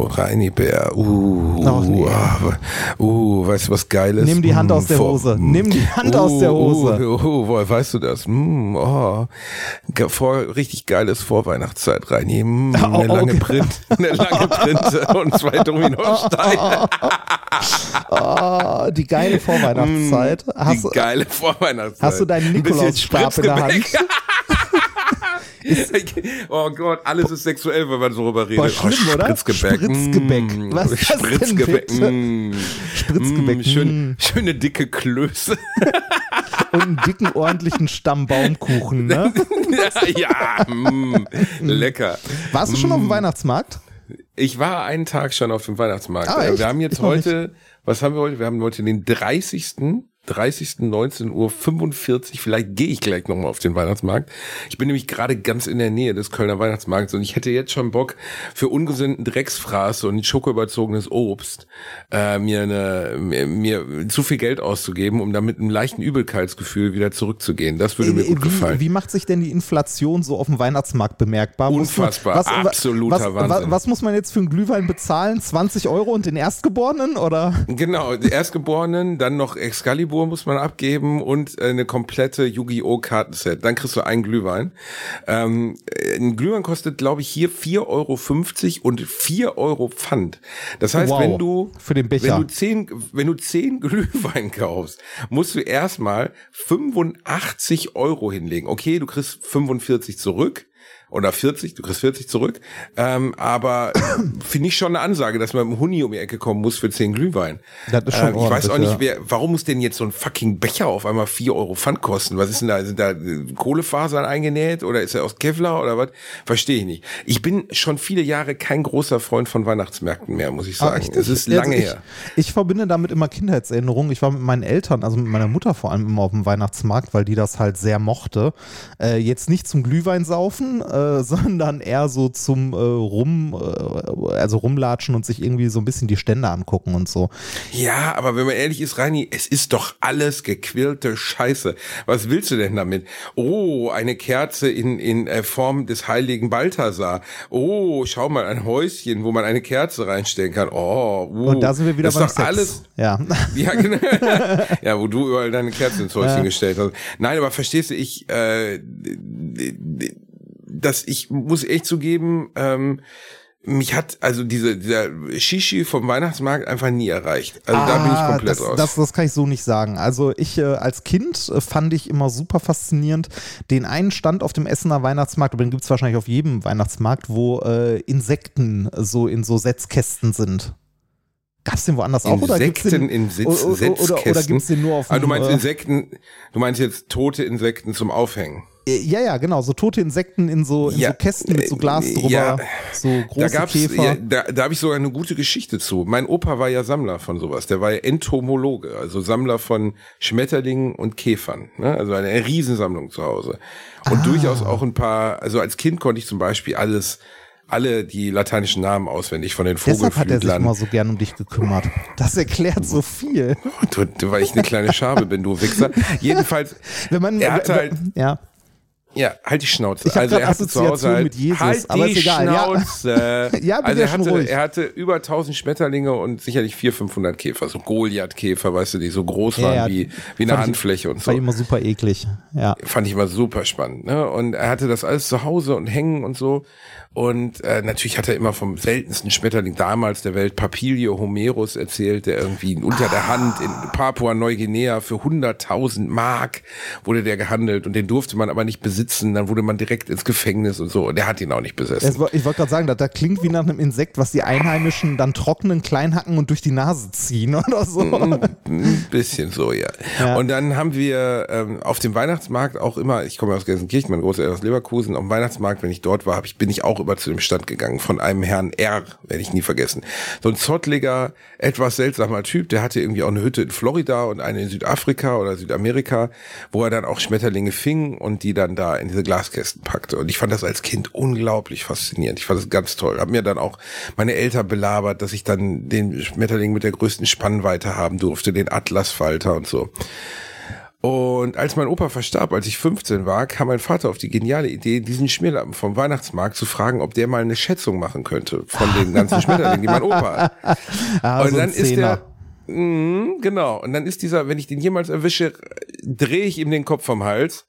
Oh, Reini Bär. Uh, nee. uh, uh, weißt du was Geiles? Nimm die Hand Mm, aus der vor- Hose. mm. Nimm die Hand aus der Hose. Uh, uh, woher weißt du das? Mm, oh. Vor, richtig geiles Vorweihnachtszeit, Reini. Mm, Oh, eine lange okay. Print, eine lange Printe und zwei Dominosteine. Oh, die geile Vorweihnachtszeit. Hast, die geile Vorweihnachtszeit. hast du deinen Nikolausstab in der Hand? Spritzgebäck. oh Gott, alles ist sexuell, wenn man so darüber redet. Boah, schlimm, oh, oder? Spritzgebäck. Spritzgebäck. Mm, Was ist das denn Spritzgebäck. bitte? mm. Spritzgebäck. Mm, schön, schöne dicke Klöße. Und einen dicken, ordentlichen Stammbaumkuchen, ne? ja, ja mm, lecker. Warst du schon auf dem Weihnachtsmarkt? Ich war einen Tag schon auf dem Weihnachtsmarkt. Ah, wir haben jetzt heute, was haben wir heute? Wir haben heute den 30. 30. 19 Uhr 45. Vielleicht gehe ich gleich nochmal auf den Weihnachtsmarkt. Ich bin nämlich gerade ganz in der Nähe des Kölner Weihnachtsmarkts und ich hätte jetzt schon Bock für ungesunden Drecksfraß und schokoüberzogenes Obst äh, mir, eine, mir, mir zu viel Geld auszugeben, um damit einem leichten Übelkeitsgefühl wieder zurückzugehen. Das würde mir gut gefallen. Äh, Wie, wie macht sich denn die Inflation so auf dem Weihnachtsmarkt bemerkbar? Man- Unfassbar, was, absoluter was, was, Wahnsinn. was muss man jetzt für einen Glühwein bezahlen? 20 Euro und den Erstgeborenen? Oder? Genau, die Erstgeborenen, dann noch Excalibur muss man abgeben und äh, eine komplette Yu-Gi-Oh! Kartenset. Dann kriegst du einen Glühwein. Ähm, äh, ein Glühwein kostet, glaube ich, hier 4,50 Euro und 4 Euro Pfand. Das heißt, Wow, wenn du für den Becher. Wenn du zehn, wenn du zehn Glühwein kaufst, musst du erstmal 85 Euro hinlegen. Okay, du kriegst 45 zurück. Oder 40, du kriegst 40 zurück. Ähm, aber finde ich schon eine Ansage, dass man mit dem Huni um die Ecke kommen muss für 10 Glühwein. Das ist schon ähm, ich weiß auch nicht, wer, warum muss denn jetzt so ein fucking Becher auf einmal 4 Euro Pfand kosten? Was ist denn da? Sind da äh, Kohlefasern eingenäht oder ist er aus Kevlar oder was? Verstehe ich nicht. Ich bin schon viele Jahre kein großer Freund von Weihnachtsmärkten mehr, muss ich sagen. Ah, Es ist jetzt- lange ich, her. Ich verbinde damit immer Kindheitserinnerungen. Ich war mit meinen Eltern, also mit meiner Mutter vor allem immer auf dem Weihnachtsmarkt, weil die das halt sehr mochte. Äh, jetzt nicht zum Glühwein saufen, äh, sondern eher so zum äh, Rum, äh, also rumlatschen und sich irgendwie so ein bisschen die Stände angucken und so. Ja, aber wenn man ehrlich ist, Reini, es ist doch alles gequirlte Scheiße. Was willst du denn damit? Oh, eine Kerze in, in äh, Form des heiligen Balthasar. Oh, schau mal, ein Häuschen, wo man eine Kerze reinstellen kann. Oh, uh, Und da sind wir wieder das beim ist doch Sex. alles. Ja. Ja, genau. ja, wo du überall deine Kerzen ins Häuschen gestellt hast. Nein, aber verstehst du, ich, äh, dass ich muss echt zugeben, ähm, mich hat also diese dieser Shishi vom Weihnachtsmarkt einfach nie erreicht. Also da bin ich Ah, komplett das, raus. Das, das kann ich so nicht sagen. Also ich äh, als Kind äh, fand ich immer super faszinierend den einen Stand auf dem Essener Weihnachtsmarkt, aber den gibt es wahrscheinlich auf jedem Weihnachtsmarkt, wo äh, Insekten so in so Setzkästen sind. Gab's den woanders auch oder gibt's Insekten den, in Sitz, oder, oder Setzkästen. gibt's den nur auf Ah, du dem, meinst äh, Insekten, du meinst jetzt tote Insekten zum Aufhängen. Ja, ja, genau, so tote Insekten in so, in Ja, so Kästen mit so Glas äh, drüber, ja. so Da große gab's, Käfer. ja, da, da habe ich sogar eine gute Geschichte zu. Mein Opa war ja Sammler von sowas. Der war ja Entomologe, also Sammler von Schmetterlingen und Käfern. Ne? Also eine Riesensammlung zu Hause. Und Ah. durchaus auch ein paar, also als Kind konnte ich zum Beispiel alles, alle die lateinischen Namen auswendig von den Deshalb hat er sich Vogelflüglern. immer so gern um dich gekümmert. Das erklärt so viel. Du, du, weil ich eine kleine Schabe bin, du Wichser. Jedenfalls, Wenn man, er hatte halt, ja. Ja, halt die Schnauze. Ich also er hatte zu Hause halt, mit Jesus, halt aber die ist egal, ja. Schnauze. Ja, bitte also er hatte, ruhig. er hatte über 1000 Schmetterlinge und sicherlich 400, 500 Käfer, so Goliath-Käfer, weißt du, die so groß Ja, waren ja. wie, wie eine Fand ich- Handfläche und so. immer super eklig. Ja. Fand ich immer super spannend. Ne? Und er hatte das alles zu Hause und hängen und so. Und äh, natürlich hat er immer vom seltensten Schmetterling damals der Welt, Papilio homerus, erzählt, der irgendwie unter der Hand in Papua-Neuguinea für 100.000 Mark wurde der gehandelt und den durfte man aber nicht besitzen. Dann wurde man direkt ins Gefängnis und so. Und der hat ihn auch nicht besessen. Es, ich wollte gerade sagen, das, das klingt wie nach einem Insekt, was die Einheimischen dann trocknen, klein hacken und durch die Nase ziehen oder so. Ein bisschen so, ja. Ja. Und dann haben wir ähm, auf dem Weihnachtsmarkt auch immer, ich komme aus Gelsenkirchen, mein Großeltern aus Leverkusen, auf dem Weihnachtsmarkt, wenn ich dort war, ich, bin ich auch immer zu dem Stand gegangen von einem Herrn R, werde ich nie vergessen. So ein zottliger, etwas seltsamer Typ, der hatte irgendwie auch eine Hütte in Florida und eine in Südafrika oder Südamerika, wo er dann auch Schmetterlinge fing und die dann da in diese Glaskästen packte. Und ich fand das als Kind unglaublich faszinierend. Ich fand das ganz toll. Hab mir dann auch meine Eltern belabert, dass ich dann den Schmetterling mit der größten Spannweite haben durfte, den Atlasfalter und so. Und als mein Opa verstarb, als ich 15 war, kam mein Vater auf die geniale Idee, diesen Schmierlappen vom Weihnachtsmarkt zu fragen, ob der mal eine Schätzung machen könnte von den ganzen Schmetterlingen, die mein Opa hat. Ah, und so dann ist der, Mhm, genau. Und dann ist dieser, wenn ich den jemals erwische, drehe ich ihm den Kopf vom Hals,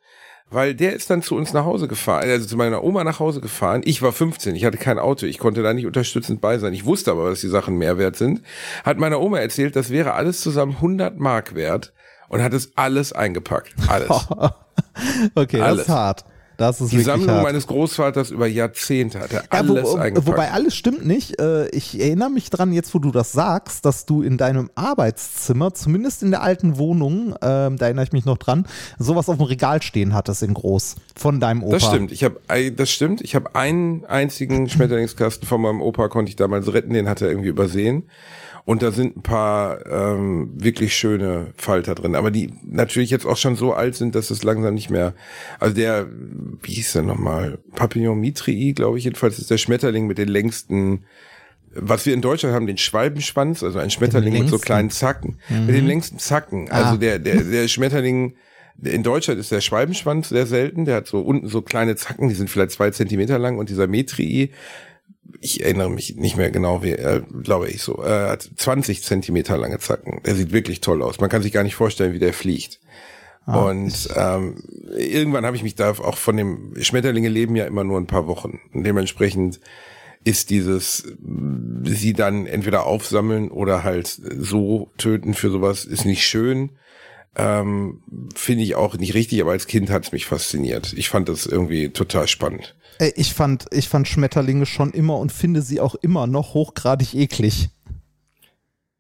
weil der ist dann zu uns nach Hause gefahren, also zu meiner Oma nach Hause gefahren. Ich war 15, ich hatte kein Auto, ich konnte da nicht unterstützend bei sein. Ich wusste aber, dass die Sachen mehr wert sind. Hat meiner Oma erzählt, das wäre alles zusammen 100 Mark wert und hat es alles eingepackt. Alles. okay, das Alles. ist hart. Das ist Die Sammlung hart. meines Großvaters über Jahrzehnte hat er Ja, wo, alles eingepackt. wobei alles stimmt nicht. Äh, Ich erinnere mich dran, jetzt wo du das sagst, dass du in deinem Arbeitszimmer, zumindest in der alten Wohnung, ähm, da erinnere ich mich noch dran, sowas auf dem Regal stehen hattest in groß von deinem Opa. Das stimmt. Ich habe, das stimmt. Ich habe einen einzigen Schmetterlingskasten von meinem Opa konnte ich damals retten. Den hat er irgendwie übersehen. Und da sind ein paar ähm, wirklich schöne Falter drin, aber die natürlich jetzt auch schon so alt sind, dass es langsam nicht mehr. Also der, wie hieß der nochmal? Papillon mitrii, glaube ich jedenfalls, ist der Schmetterling mit den längsten. Was wir in Deutschland haben, den Schwalbenschwanz, also ein Schmetterling mit so kleinen Zacken, mit den längsten Zacken. Also Ah. der der der Schmetterling in Deutschland ist der Schwalbenschwanz sehr selten. Der hat so unten so kleine Zacken, die sind vielleicht zwei Zentimeter lang. Und dieser Metrii, ich erinnere mich nicht mehr genau, wie, äh, glaube ich so, äh, hat 20 Zentimeter lange Zacken. Der sieht wirklich toll aus. Man kann sich gar nicht vorstellen, wie der fliegt. und ähm, irgendwann habe ich mich da auch von dem Schmetterlinge leben ja immer nur ein paar Wochen. Und dementsprechend ist dieses sie dann entweder aufsammeln oder halt so töten für sowas ist nicht schön. Ähm, Finde ich auch nicht richtig, aber als Kind hat es mich fasziniert. Ich fand das irgendwie total spannend. Äh, Ich fand, ich fand Schmetterlinge schon immer und finde sie auch immer noch hochgradig eklig.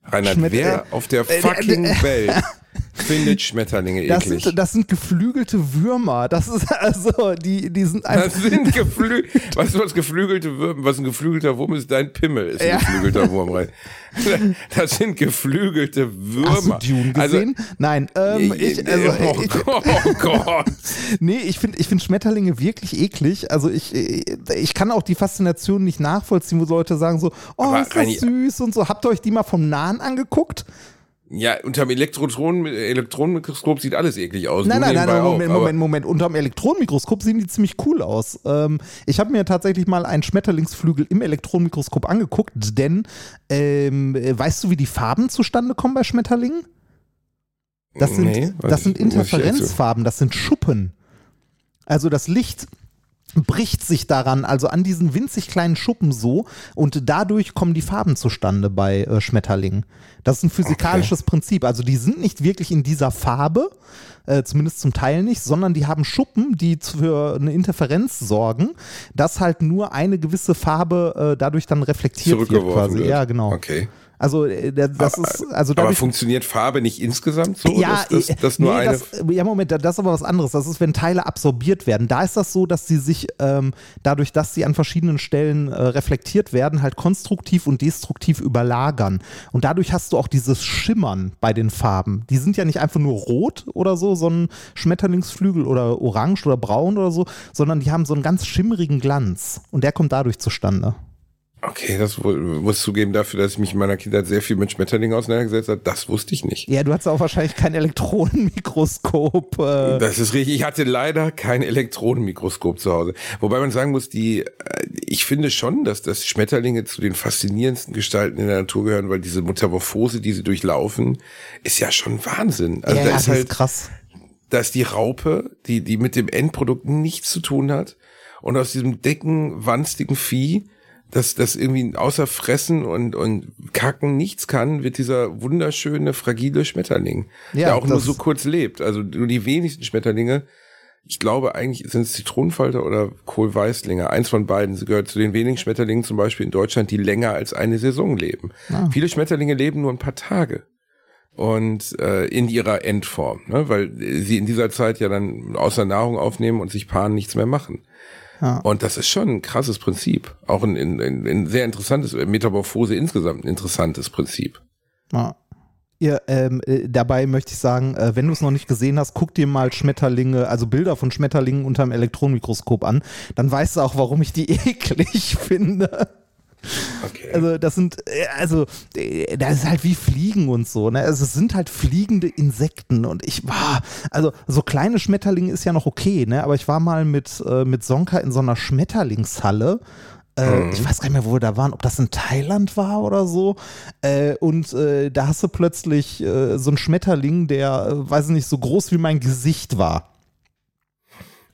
Reinhard, Schmet- wer auf der fucking Welt findet Schmetterlinge Das eklig? sind, das sind geflügelte Würmer. Das ist also, die, die sind einfach. Das sind geflü weißt du, was geflügelte Würmer, was ein geflügelter Wurm ist? Dein Pimmel ist ein Ja. geflügelter Wurm rein. Das sind geflügelte Würmer. Hast du Dune gesehen? Nein, ähm, ich, also, oh, ich, Gott, oh Gott. nee, ich finde ich find Schmetterlinge wirklich eklig. Also ich, ich kann auch die Faszination nicht nachvollziehen, wo Leute sagen so, oh, Aber ist das süß und so. Habt ihr euch die mal vom Nahen angeguckt? Ja, unterm Elektron Elektronenmikroskop sieht alles eklig aus. Nein, nein, nein, nein, Moment, aber- Moment, Moment. Unterm Elektronenmikroskop sehen die ziemlich cool aus. Ähm, ich habe mir tatsächlich mal einen Schmetterlingsflügel im Elektronenmikroskop angeguckt, denn ähm, äh, weißt du, wie die Farben zustande kommen bei Schmetterlingen? Das sind, Nee, das sind Interferenzfarben, das sind Schuppen. Also das Licht bricht sich daran, also an diesen winzig kleinen Schuppen so und dadurch kommen die Farben zustande bei äh, Schmetterlingen. Das ist ein physikalisches Prinzip. Also die sind nicht wirklich in dieser Farbe, äh, zumindest zum Teil nicht, sondern die haben Schuppen, die für eine Interferenz sorgen, dass halt nur eine gewisse Farbe äh, dadurch dann reflektiert wird quasi. wird. Ja, genau. Okay. Also äh, das ist also Aber funktioniert Farbe nicht insgesamt so? ja, dass, dass, äh, dass nur nee, eine. das, ja, Moment, das ist aber was anderes. Das ist, wenn Teile absorbiert werden. Da ist das so, dass sie sich ähm, dadurch, dass sie an verschiedenen Stellen äh, reflektiert werden, halt konstruktiv und destruktiv überlagern. Und dadurch hast du auch dieses Schimmern bei den Farben. Die sind ja nicht einfach nur rot oder so, so ein Schmetterlingsflügel oder orange oder braun oder so, sondern die haben so einen ganz schimmerigen Glanz. Und der kommt dadurch zustande. Okay, das muss zugeben dafür, dass ich mich in meiner Kindheit sehr viel mit Schmetterlingen auseinandergesetzt habe. Das wusste ich nicht. Ja, du hast auch wahrscheinlich kein Elektronenmikroskop. Äh, Das ist richtig. Ich hatte leider kein Elektronenmikroskop zu Hause. Wobei man sagen muss, die, äh, ich finde schon, dass das Schmetterlinge zu den faszinierendsten Gestalten in der Natur gehören, weil diese Metamorphose, die sie durchlaufen, ist ja schon Wahnsinn. Also ja, da ja, ist das halt, ist krass. da ist die Raupe, die, die mit dem Endprodukt nichts zu tun hat. Und aus diesem dicken, wanstigen Vieh, das, das irgendwie außer Fressen und, und Kacken nichts kann, wird dieser wunderschöne, fragile Schmetterling, Ja, der auch nur so kurz lebt. Also nur die wenigsten Schmetterlinge, ich glaube eigentlich sind es Zitronenfalter oder Kohlweißlinge. Eins von beiden. Sie gehört zu den wenigen Schmetterlingen zum Beispiel in Deutschland, die länger als eine Saison leben. Ah. Viele Schmetterlinge leben nur ein paar Tage und äh, in ihrer Endform, ne? weil sie in dieser Zeit ja dann außer Nahrung aufnehmen und sich paaren nichts mehr machen. Ja. Und das ist schon ein krasses Prinzip. Auch ein, ein, ein, sehr interessantes, Metamorphose insgesamt ein interessantes Prinzip. Ja. Ja, ähm, äh, dabei möchte ich sagen, äh, wenn du es noch nicht gesehen hast, guck dir mal Schmetterlinge, also Bilder von Schmetterlingen unter dem Elektronenmikroskop an. Dann weißt du auch, warum ich die eklig finde. Okay. Also das sind, äh, also äh, das ist halt wie Fliegen und so. Ne? Also es sind halt fliegende Insekten und ich war, also so kleine Schmetterlinge ist ja noch okay, ne? Aber ich war mal mit äh, mit Sonka in so einer Schmetterlingshalle. Äh, Ich weiß gar nicht mehr, wo wir da waren, ob das in Thailand war oder so. Und da hast du plötzlich so einen Schmetterling, der, weiß ich nicht, so groß wie mein Gesicht war.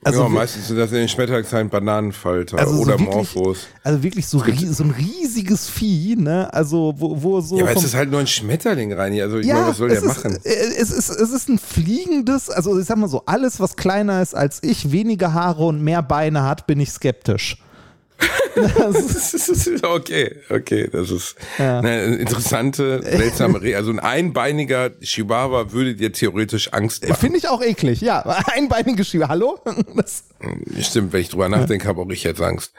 Also, ja, meistens sind das in den Schmetterlingszeilen Bananenfalter Also so oder wirklich- Morphos. also wirklich so, so ein riesiges Vieh, ne? Also wo, wo so Ja, aber es ist halt nur ein Schmetterling, Reini. Also ich meine, was soll der ist, machen? äh, Es ist, es ist ein fliegendes, also ich sag mal so, alles, was kleiner ist als ich, weniger Haare und mehr Beine hat, bin ich skeptisch. Das ist, okay, okay, das ist Ja. eine interessante, seltsame Re Also ein einbeiniger Chihuahua würde dir theoretisch Angst machen. Finde ich auch eklig, ja. Einbeinige Schiebe, hallo? Das, Stimmt, wenn ich drüber nachdenke, habe auch ich jetzt Angst.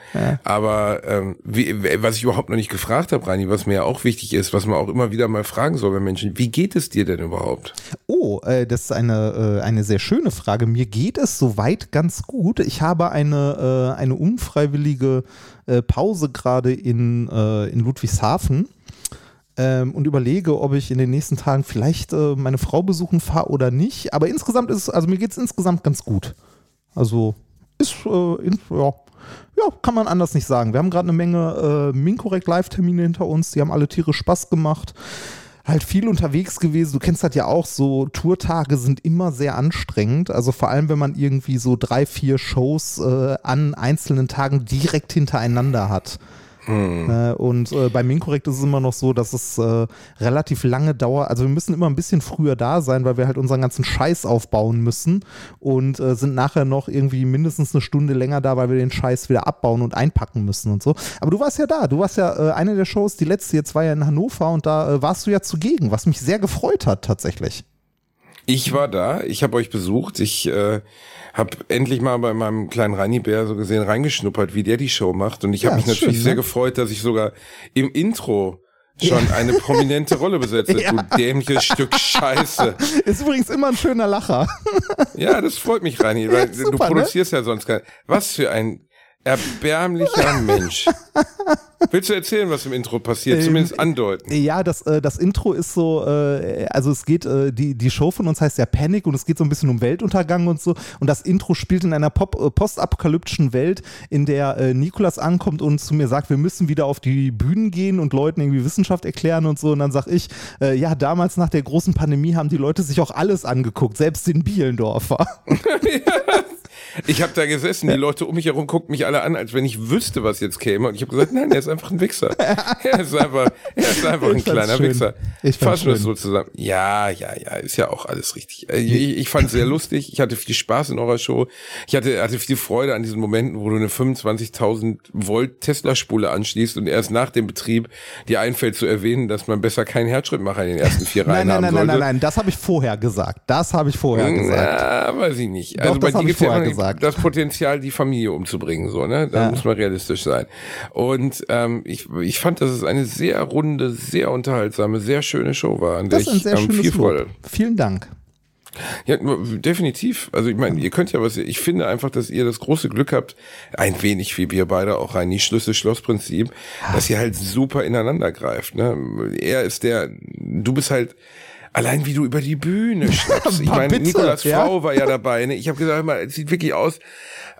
Aber ähm, wie, was ich überhaupt noch nicht gefragt habe, Reini, was mir ja auch wichtig ist, was man auch immer wieder mal fragen soll bei Menschen, wie geht es dir denn überhaupt? oh, äh, das ist eine, äh, eine sehr schöne Frage. Mir geht es soweit ganz gut. Ich habe eine, äh, eine unfreiwillige äh, Pause gerade in, äh, in Ludwigshafen. ähm, und überlege, ob ich in den nächsten Tagen vielleicht äh, meine Frau besuchen fahre oder nicht. Aber insgesamt ist also mir geht es insgesamt ganz gut. Also ist, äh, in, ja, ja, kann man anders nicht sagen. Wir haben gerade eine Menge äh, Minkorrekt Live-Termine hinter uns, die haben alle Tiere Spaß gemacht. Halt viel unterwegs gewesen. Du kennst das ja auch, so Tourtage sind immer sehr anstrengend. Also vor allem, wenn man irgendwie so drei, vier Shows äh, an einzelnen Tagen direkt hintereinander hat. Äh, und äh, bei Minkorrekt ist es immer noch so, dass es äh, relativ lange dauert. Also wir müssen immer ein bisschen früher da sein, weil wir halt unseren ganzen Scheiß aufbauen müssen und äh, sind nachher noch irgendwie mindestens eine Stunde länger da, weil wir den Scheiß wieder abbauen und einpacken müssen und so. Aber du warst ja da. Du warst ja äh, eine der Shows, die letzte jetzt war ja in Hannover und da äh, warst du ja zugegen, was mich sehr gefreut hat tatsächlich. Ich war da, ich habe euch besucht, ich äh, habe endlich mal bei meinem kleinen Reini-Bär so gesehen reingeschnuppert, wie der die Show macht. Und ich Ja, habe mich natürlich schön, sehr ne? gefreut, dass ich sogar im Intro schon eine prominente Rolle besetze. Ja. Du dämliches Stück Scheiße. Ist übrigens immer ein schöner Lacher. Ja, das freut mich, Reini, weil super, du ne? produzierst ja sonst kein. Was für ein erbärmlicher Mensch. Willst du erzählen, was im Intro passiert? Ähm, Zumindest andeuten. Ja, das, äh, das Intro ist so, äh, also es geht, äh, die, die Show von uns heißt ja Panic und es geht so ein bisschen um Weltuntergang und so. Und das Intro spielt in einer postapokalyptischen Welt, in der Nikolas ankommt und zu mir sagt, wir müssen wieder auf die Bühnen gehen und Leuten irgendwie Wissenschaft erklären und so. Und dann sag ich, ja, damals nach der großen Pandemie haben die Leute sich auch alles angeguckt, selbst den Bielendorfer. Ich habe da gesessen, die Leute um mich herum guckten mich alle an, als wenn ich wüsste, was jetzt käme. Und ich habe gesagt, nein, er ist einfach ein Wichser. Er ist einfach, er ist einfach ein kleiner schön. Wichser. Ich es schön. so zusammen. Ja, ja, ja, ist ja auch alles richtig. Äh, Ich, ich fand es sehr lustig. Ich hatte viel Spaß in eurer Show. Ich hatte, hatte viel Freude an diesen Momenten, wo du eine 25.000 Volt Tesla-Spule anschließt und erst nach dem Betrieb dir einfällt zu erwähnen, dass man besser keinen Herzschrittmacher in den ersten vier Reihen Nein, nein, haben nein, nein, sollte. nein, nein, das habe ich vorher gesagt. Das habe ich vorher gesagt. Ja, weiß ich nicht. Doch, also bei das dir gibt ja immer gesagt. das Potenzial, die Familie umzubringen, so, ne? Da Ja. muss man realistisch sein. Und ähm, ich, ich fand, dass es eine sehr runde, sehr unterhaltsame, sehr schöne Show war, an der Das ist ein ich sehr ähm, schönes viel Freude. Vielen Dank. Ja, definitiv. Also ich meine, ihr könnt ja was, ich finde einfach, dass ihr das große Glück habt, ein wenig wie wir beide, auch ein Schlüssel-Schloss-Prinzip, dass ihr halt super ineinander greift. Ne? Er ist der, du bist halt, allein wie du über die Bühne schnappst. Ich meine, Nikolas ja. Frau war ja dabei. Ne? Ich habe gesagt, mal, es sieht wirklich aus,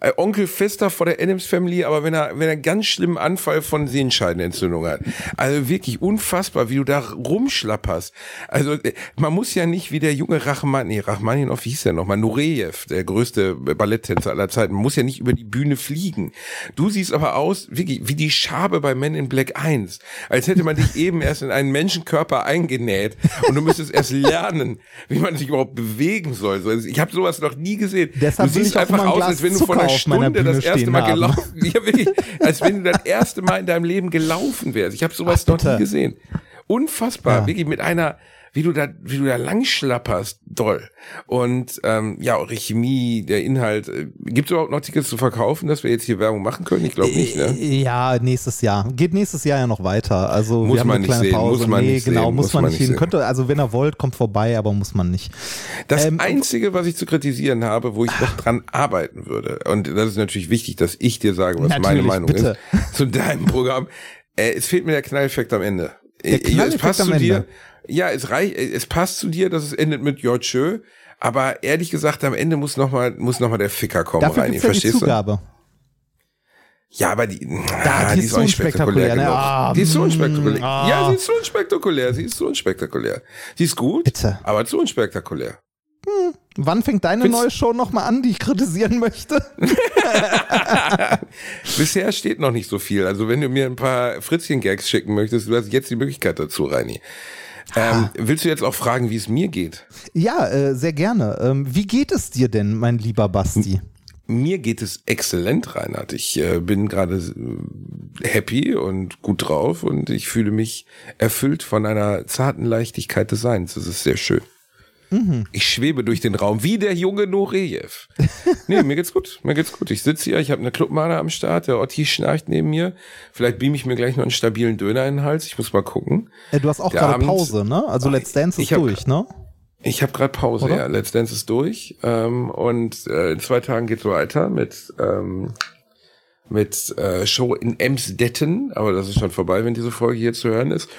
äh, Onkel Fester vor der Adams Family, aber wenn er, wenn er einen ganz schlimmen Anfall von Sehenscheidenentzündung hat. Also wirklich unfassbar, wie du da rumschlapperst. Also äh, man muss ja nicht wie der junge Rachman, nee, Rachmaninov, wie hieß der nochmal, Nureyev, der größte Balletttänzer aller Zeiten, man muss ja nicht über die Bühne fliegen. Du siehst aber aus, wirklich, wie die Schabe bei Men in Black 1. Als hätte man dich eben erst in einen Menschenkörper eingenäht und du müsstest erst lernen, wie man sich überhaupt bewegen soll. So, Ich habe sowas noch nie gesehen. Deshalb du siehst einfach ein aus, als wenn du Zucker vor einer Stunde das erste Mal haben. gelaufen, ja wirklich, als wenn du das erste Mal in deinem Leben gelaufen wärst. Ich habe sowas Ach, noch nie gesehen. Unfassbar, Ja. wirklich mit einer wie du da, wie du da lang schlapperst, doll. Und ähm, ja, eure Chemie, der Inhalt. Äh, Gibt es überhaupt noch Tickets zu verkaufen, dass wir jetzt hier Werbung machen können? Ich glaube nicht, ne? Äh, Ja, nächstes Jahr. Geht nächstes Jahr ja noch weiter. Also Muss wir haben man eine kleine sehen, Pause. muss man nee, nicht genau, sehen, muss man nicht hin. sehen. Könnte, also wenn ihr wollt, kommt vorbei, aber muss man nicht. Das Ähm, Einzige, was ich zu kritisieren habe, wo ich noch dran arbeiten würde, und das ist natürlich wichtig, dass ich dir sage, was meine Meinung bitte. ist, zu deinem Programm. Äh, es fehlt mir der Knalleffekt am Ende. Der Äh, Knalleffekt es passt am zu Ende. Ja, es reicht, es passt zu dir, dass es endet mit Ja, tschö. Aber ehrlich gesagt, am Ende muss noch mal, muss noch mal der Ficker kommen Dafür rein. gibt's ja die verstehst du? Ja, aber die, Da, ah, die ist so unspektakulär, ne? genug. Ah, die ist so unspektakulär. mm, Ja, ah. sie ist so unspektakulär. Sie ist so unspektakulär. Sie ist gut, Bitte. aber zu unspektakulär. Wann fängt deine Findest- neue Show nochmal an, die ich kritisieren möchte? Bisher steht noch nicht so viel. Also wenn du mir ein paar Fritzchen-Gags schicken möchtest, du hast jetzt die Möglichkeit dazu, Reini. Ähm, willst du jetzt auch fragen, wie es mir geht? Ja, äh, sehr gerne. Ähm, wie geht es dir denn, mein lieber Basti? Mir geht es exzellent, Reinhard. Ich äh, bin gerade äh, happy und gut drauf und ich fühle mich erfüllt von einer zarten Leichtigkeit des Seins. Das ist sehr schön. Ich schwebe durch den Raum wie der junge Nureyev. Nee, mir geht's gut. Mir geht's gut. Ich sitze hier, ich habe eine Clubmade am Start, der Otti schnarcht neben mir. Vielleicht beam ich mir gleich noch einen stabilen Döner in den Hals. Ich muss mal gucken. Äh, du hast auch gerade Pause, ne? Also Let's Dance ist Ich hab- durch, ne? Ich habe gerade Pause, Oder? ja. Let's Dance ist durch. Ähm, und äh, in zwei Tagen geht's weiter mit, ähm, mit äh, Show in Emsdetten, aber das ist schon vorbei, wenn diese Folge hier zu hören ist.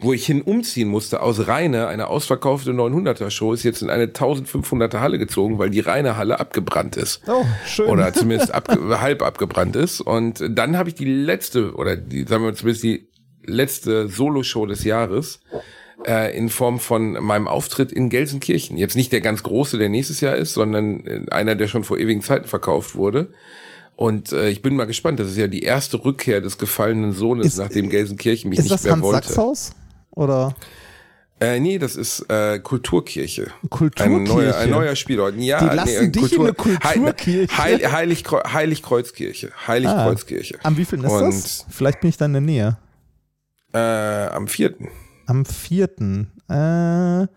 Wo ich hin umziehen musste aus Rheine, eine ausverkaufte 900er Show, ist jetzt in eine 1500er Halle gezogen, weil die Rheine Halle abgebrannt ist. Oh, schön. Oder zumindest abge halb abgebrannt ist. Und dann habe ich die letzte, oder die, sagen wir zumindest die letzte Solo-Show des Jahres äh, in Form von meinem Auftritt in Gelsenkirchen. Jetzt nicht der ganz große, der nächstes Jahr ist, sondern äh, einer, der schon vor ewigen Zeiten verkauft wurde. Und äh, ich bin mal gespannt. Das ist ja die erste Rückkehr des gefallenen Sohnes, Ist- nachdem Gelsenkirchen mich ist nicht das mehr Hans wollte. Sachs Haus? Oder Äh, nee, das ist äh, Kulturkirche. Kulturkirche? Ein neuer, ein neuer Spielort. Ja, Die lassen dich in eine Kulturkirche? Heil, Heil, Heiligkreu Heiligkreuzkirche. Heiligkreuzkirche. am wievielten ist Und das? Vielleicht bin ich da in der Nähe. Äh, am vierten. Am vierten. Äh.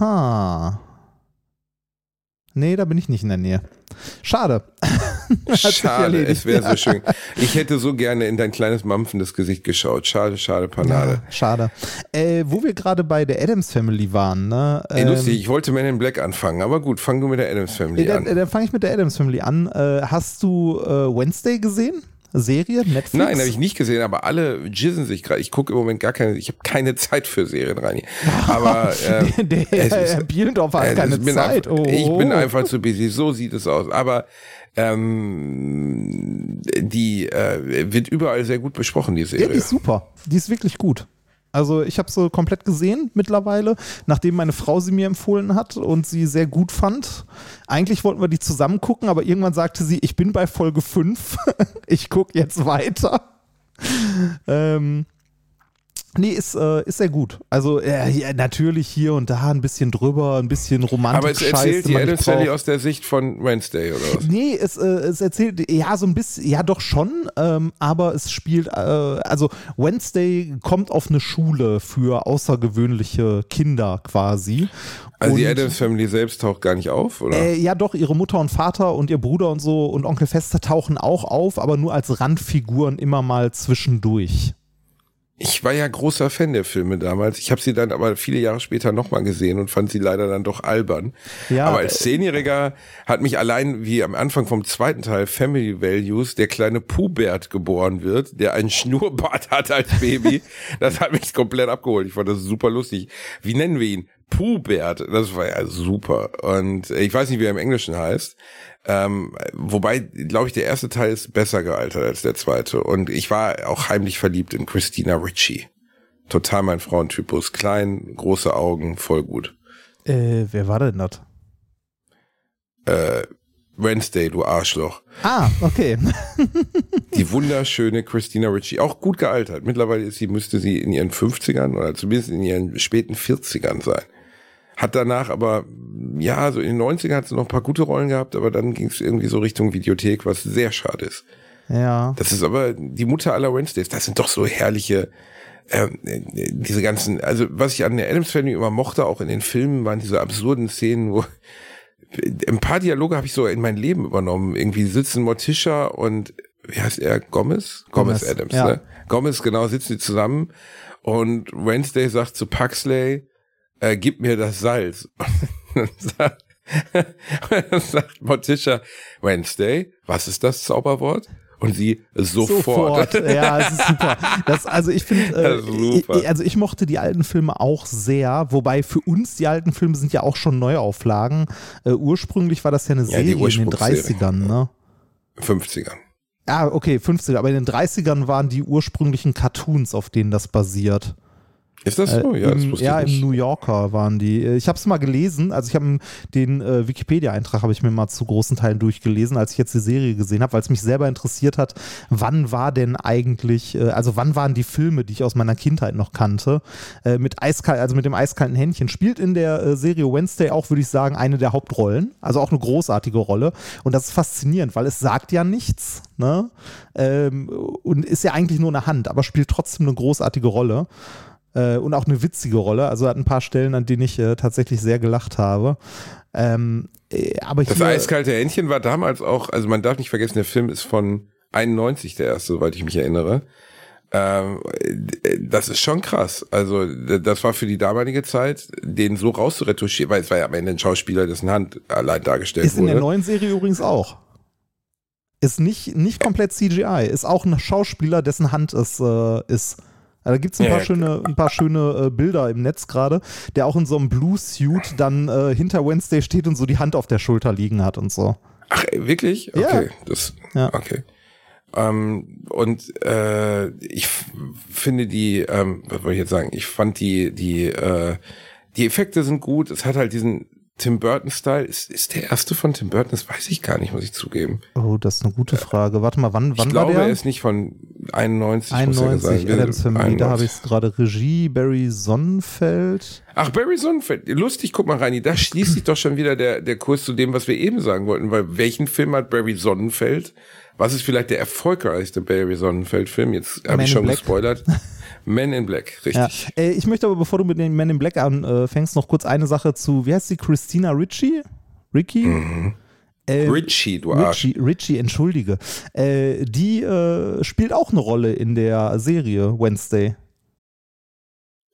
Ha. Nee, da bin ich nicht in der Nähe. Schade. Schade, es wäre so schön. Ich hätte so gerne in dein kleines mampfendes Gesicht geschaut. Schade, schade, Panade. Ja, schade. Äh, wo wir gerade bei der Adams Family waren, ne? Ey, ähm, lustig, ich wollte Men in Black anfangen, aber gut, fang du mit der Adams Family Äh, dann an. dann fange ich mit der Adams Family an. Äh, hast du äh, Wednesday gesehen? Serie? Netflix? Nein, habe ich nicht gesehen, aber alle jizzen sich gerade. Ich gucke im Moment gar keine, ich habe keine Zeit für Serien, Reini. Aber äh, der Herr Bielendorf hat äh, keine ich bin Zeit. Einfach, oh. Ich bin einfach zu busy, so sieht es aus. Aber ähm, die äh, wird überall sehr gut besprochen, die Ja, Serie. die ist super. Die ist wirklich gut. Also ich habe sie komplett gesehen mittlerweile, nachdem meine Frau sie mir empfohlen hat und sie sehr gut fand. Eigentlich wollten wir die zusammen gucken, aber irgendwann sagte sie, ich bin bei Folge 5, ich gucke jetzt weiter. Ähm, nee, ist, äh, ist sehr gut. Also äh, ja, natürlich hier und da ein bisschen drüber, ein bisschen romantisch. aber es erzählt die Adams Family aus der Sicht von Wednesday, oder was? Nee, es, äh, es erzählt, ja, so ein bisschen, ja, doch schon, ähm, aber es spielt, äh, also Wednesday kommt auf eine Schule für außergewöhnliche Kinder quasi. Also die Und, Adams Family selbst taucht gar nicht auf, oder? Äh, ja, doch, ihre Mutter und Vater und ihr Bruder und so und Onkel Fester tauchen auch auf, aber nur als Randfiguren immer mal zwischendurch. Ich war ja großer Fan der Filme damals. Ich habe sie dann aber viele Jahre später nochmal gesehen und fand sie leider dann doch albern. Ja, aber als Zehnjähriger hat mich allein, wie am Anfang vom zweiten Teil Family Values, der kleine Pubert geboren wird, der einen Schnurrbart hat als Baby. das hat mich komplett abgeholt. Ich fand das super lustig. Wie nennen wir ihn? Pubert. Das war ja super. Und ich weiß nicht, wie er im Englischen heißt. Ähm, wobei, glaube ich, der erste Teil ist besser gealtert als der zweite. Und ich war auch heimlich verliebt in Christina Ritchie. Total mein Frauentypus. Klein, große Augen, voll gut. Äh, wer war denn das? Äh, Wednesday, du Arschloch. Ah, okay. Die wunderschöne Christina Ritchie. Auch gut gealtert. Mittlerweile ist sie, müsste sie in ihren 50ern oder zumindest in ihren späten 40ern sein. Hat danach aber, ja, so in den 90ern hat sie noch ein paar gute Rollen gehabt, aber dann ging es irgendwie so Richtung Videothek, was sehr schade ist. Ja. Das ist aber die Mutter aller Wednesdays. Das sind doch so herrliche, ähm, diese ganzen, also was ich an der Adams Family immer mochte, auch in den Filmen, waren diese absurden Szenen, wo ein paar Dialoge habe ich so in mein Leben übernommen. Irgendwie sitzen Morticia und wie heißt er? Gomez? Gomez, Gomez Adams, ja. ne? Gomez, genau, sitzen die zusammen und Wednesday sagt zu Paxley, äh, gib mir das Salz. Und dann sagt Morticia, Wednesday, was ist das Zauberwort? Und sie sofort. sofort. Ja, es ist super. Das, also ich finde, äh, also ich mochte die alten Filme auch sehr, wobei für uns die alten Filme sind ja auch schon Neuauflagen. Äh, ursprünglich war das ja eine ja, Serie in den 30ern, ne? 50ern. Ah, okay, 50er. Aber in den 30ern waren die ursprünglichen Cartoons, auf denen das basiert. Ist das so? Ja, äh, im, das ja im New Yorker waren die. Äh, ich habe es mal gelesen, also ich habe den äh, Wikipedia-Eintrag habe ich mir mal zu großen Teilen durchgelesen, als ich jetzt die Serie gesehen habe, weil es mich selber interessiert hat, wann war denn eigentlich, äh, also wann waren die Filme, die ich aus meiner Kindheit noch kannte, äh, mit eiskalt, also mit dem eiskalten Händchen. Spielt in der äh, Serie Wednesday auch, würde ich sagen, eine der Hauptrollen, also auch eine großartige Rolle. Und das ist faszinierend, weil es sagt ja nichts, ne? Ähm, und ist ja eigentlich nur eine Hand, aber spielt trotzdem eine großartige Rolle äh, und auch eine witzige Rolle. Also hat ein paar Stellen, an denen ich äh, tatsächlich sehr gelacht habe. Ähm, äh, aber das hier, eiskalte Händchen war damals auch, also man darf nicht vergessen, der Film ist von 91 der erste, soweit ich mich erinnere. Ähm, das ist schon krass. Also das war für die damalige Zeit, den so rauszuretuschieren, weil es war ja am Ende ein Schauspieler, dessen Hand allein dargestellt ist wurde. Ist in der neuen Serie übrigens auch. Ist nicht, nicht komplett CGI, ist auch ein Schauspieler, dessen Hand es äh, ist. Da gibt es ein, ja, paar schöne, ein paar schöne äh, Bilder im Netz gerade, der auch in so einem Blue-Suit dann äh, hinter Wednesday steht und so die Hand auf der Schulter liegen hat und so. Ach, wirklich? Okay, ja. das, ja. okay. Ähm, und äh, ich finde die, ähm, was wollte ich jetzt sagen? Ich fand die, die, äh, die Effekte sind gut. Es hat halt diesen Tim Burton-Style. Ist, ist der erste von Tim Burton? Das weiß ich gar nicht, muss ich zugeben. Oh, das ist eine gute Frage. Warte mal, wann, wann ich war glaube, der? er ist nicht von 91. 91, Adams Family. Da habe ich es gerade. Regie, Barry Sonnenfeld. Ach, Barry Sonnenfeld. Lustig, guck mal, Reini. Da schließt sich doch schon wieder der, der Kurs zu dem, was wir eben sagen wollten. Weil welchen Film hat Barry Sonnenfeld? Was ist vielleicht der erfolgreichste Barry Sonnenfeld-Film? Jetzt habe ich schon Black. gespoilert. Men in Black, richtig. Ja. Ich möchte aber, bevor du mit den Men in Black anfängst, noch kurz eine Sache zu, wie heißt sie, Christina Ritchie? Ricky? Mhm. Äh, Richie, du Arsch. Richie, Richie entschuldige. Äh, die äh, spielt auch eine Rolle in der Serie Wednesday.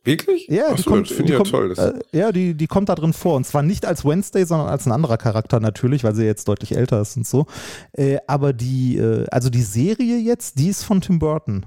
Wirklich? Ja, Achso, das finde ich ja toll. Äh, ja, die, die kommt da drin vor. Und zwar nicht als Wednesday, sondern als ein anderer Charakter natürlich, weil sie jetzt deutlich älter ist und so. Äh, aber die, äh, also die Serie jetzt, die ist von Tim Burton.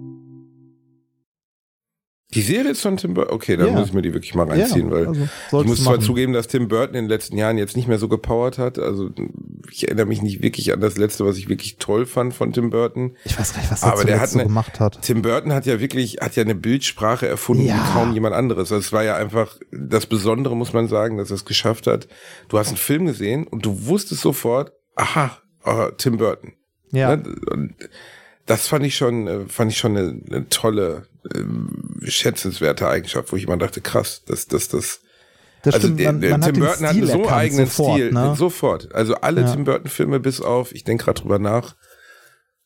Die Serie ist von Tim Burton. Okay, dann ja. muss ich mir die wirklich mal reinziehen, ja, weil also ich muss zwar zugeben, dass Tim Burton in den letzten Jahren jetzt nicht mehr so gepowert hat. Also ich erinnere mich nicht wirklich an das letzte, was ich wirklich toll fand von Tim Burton. Ich weiß gar nicht, was er Aber der hat so eine, gemacht hat. Tim Burton hat ja wirklich, hat ja eine Bildsprache erfunden ja. wie kaum jemand anderes. Also es war ja einfach das Besondere, muss man sagen, dass er es geschafft hat. Du hast einen Film gesehen und du wusstest sofort, aha, oh, Tim Burton. Ja. Ne? Und das fand ich schon, äh, fand ich schon eine, eine tolle, äh, schätzenswerte Eigenschaft, wo ich immer dachte, krass, dass das, das, Das also stimmt, der, man- man hat Tim den Burton hat so eigenen sofort, Stil. ne? Sofort. Also alle Ja. Tim Burton-Filme bis auf, ich denke gerade drüber nach,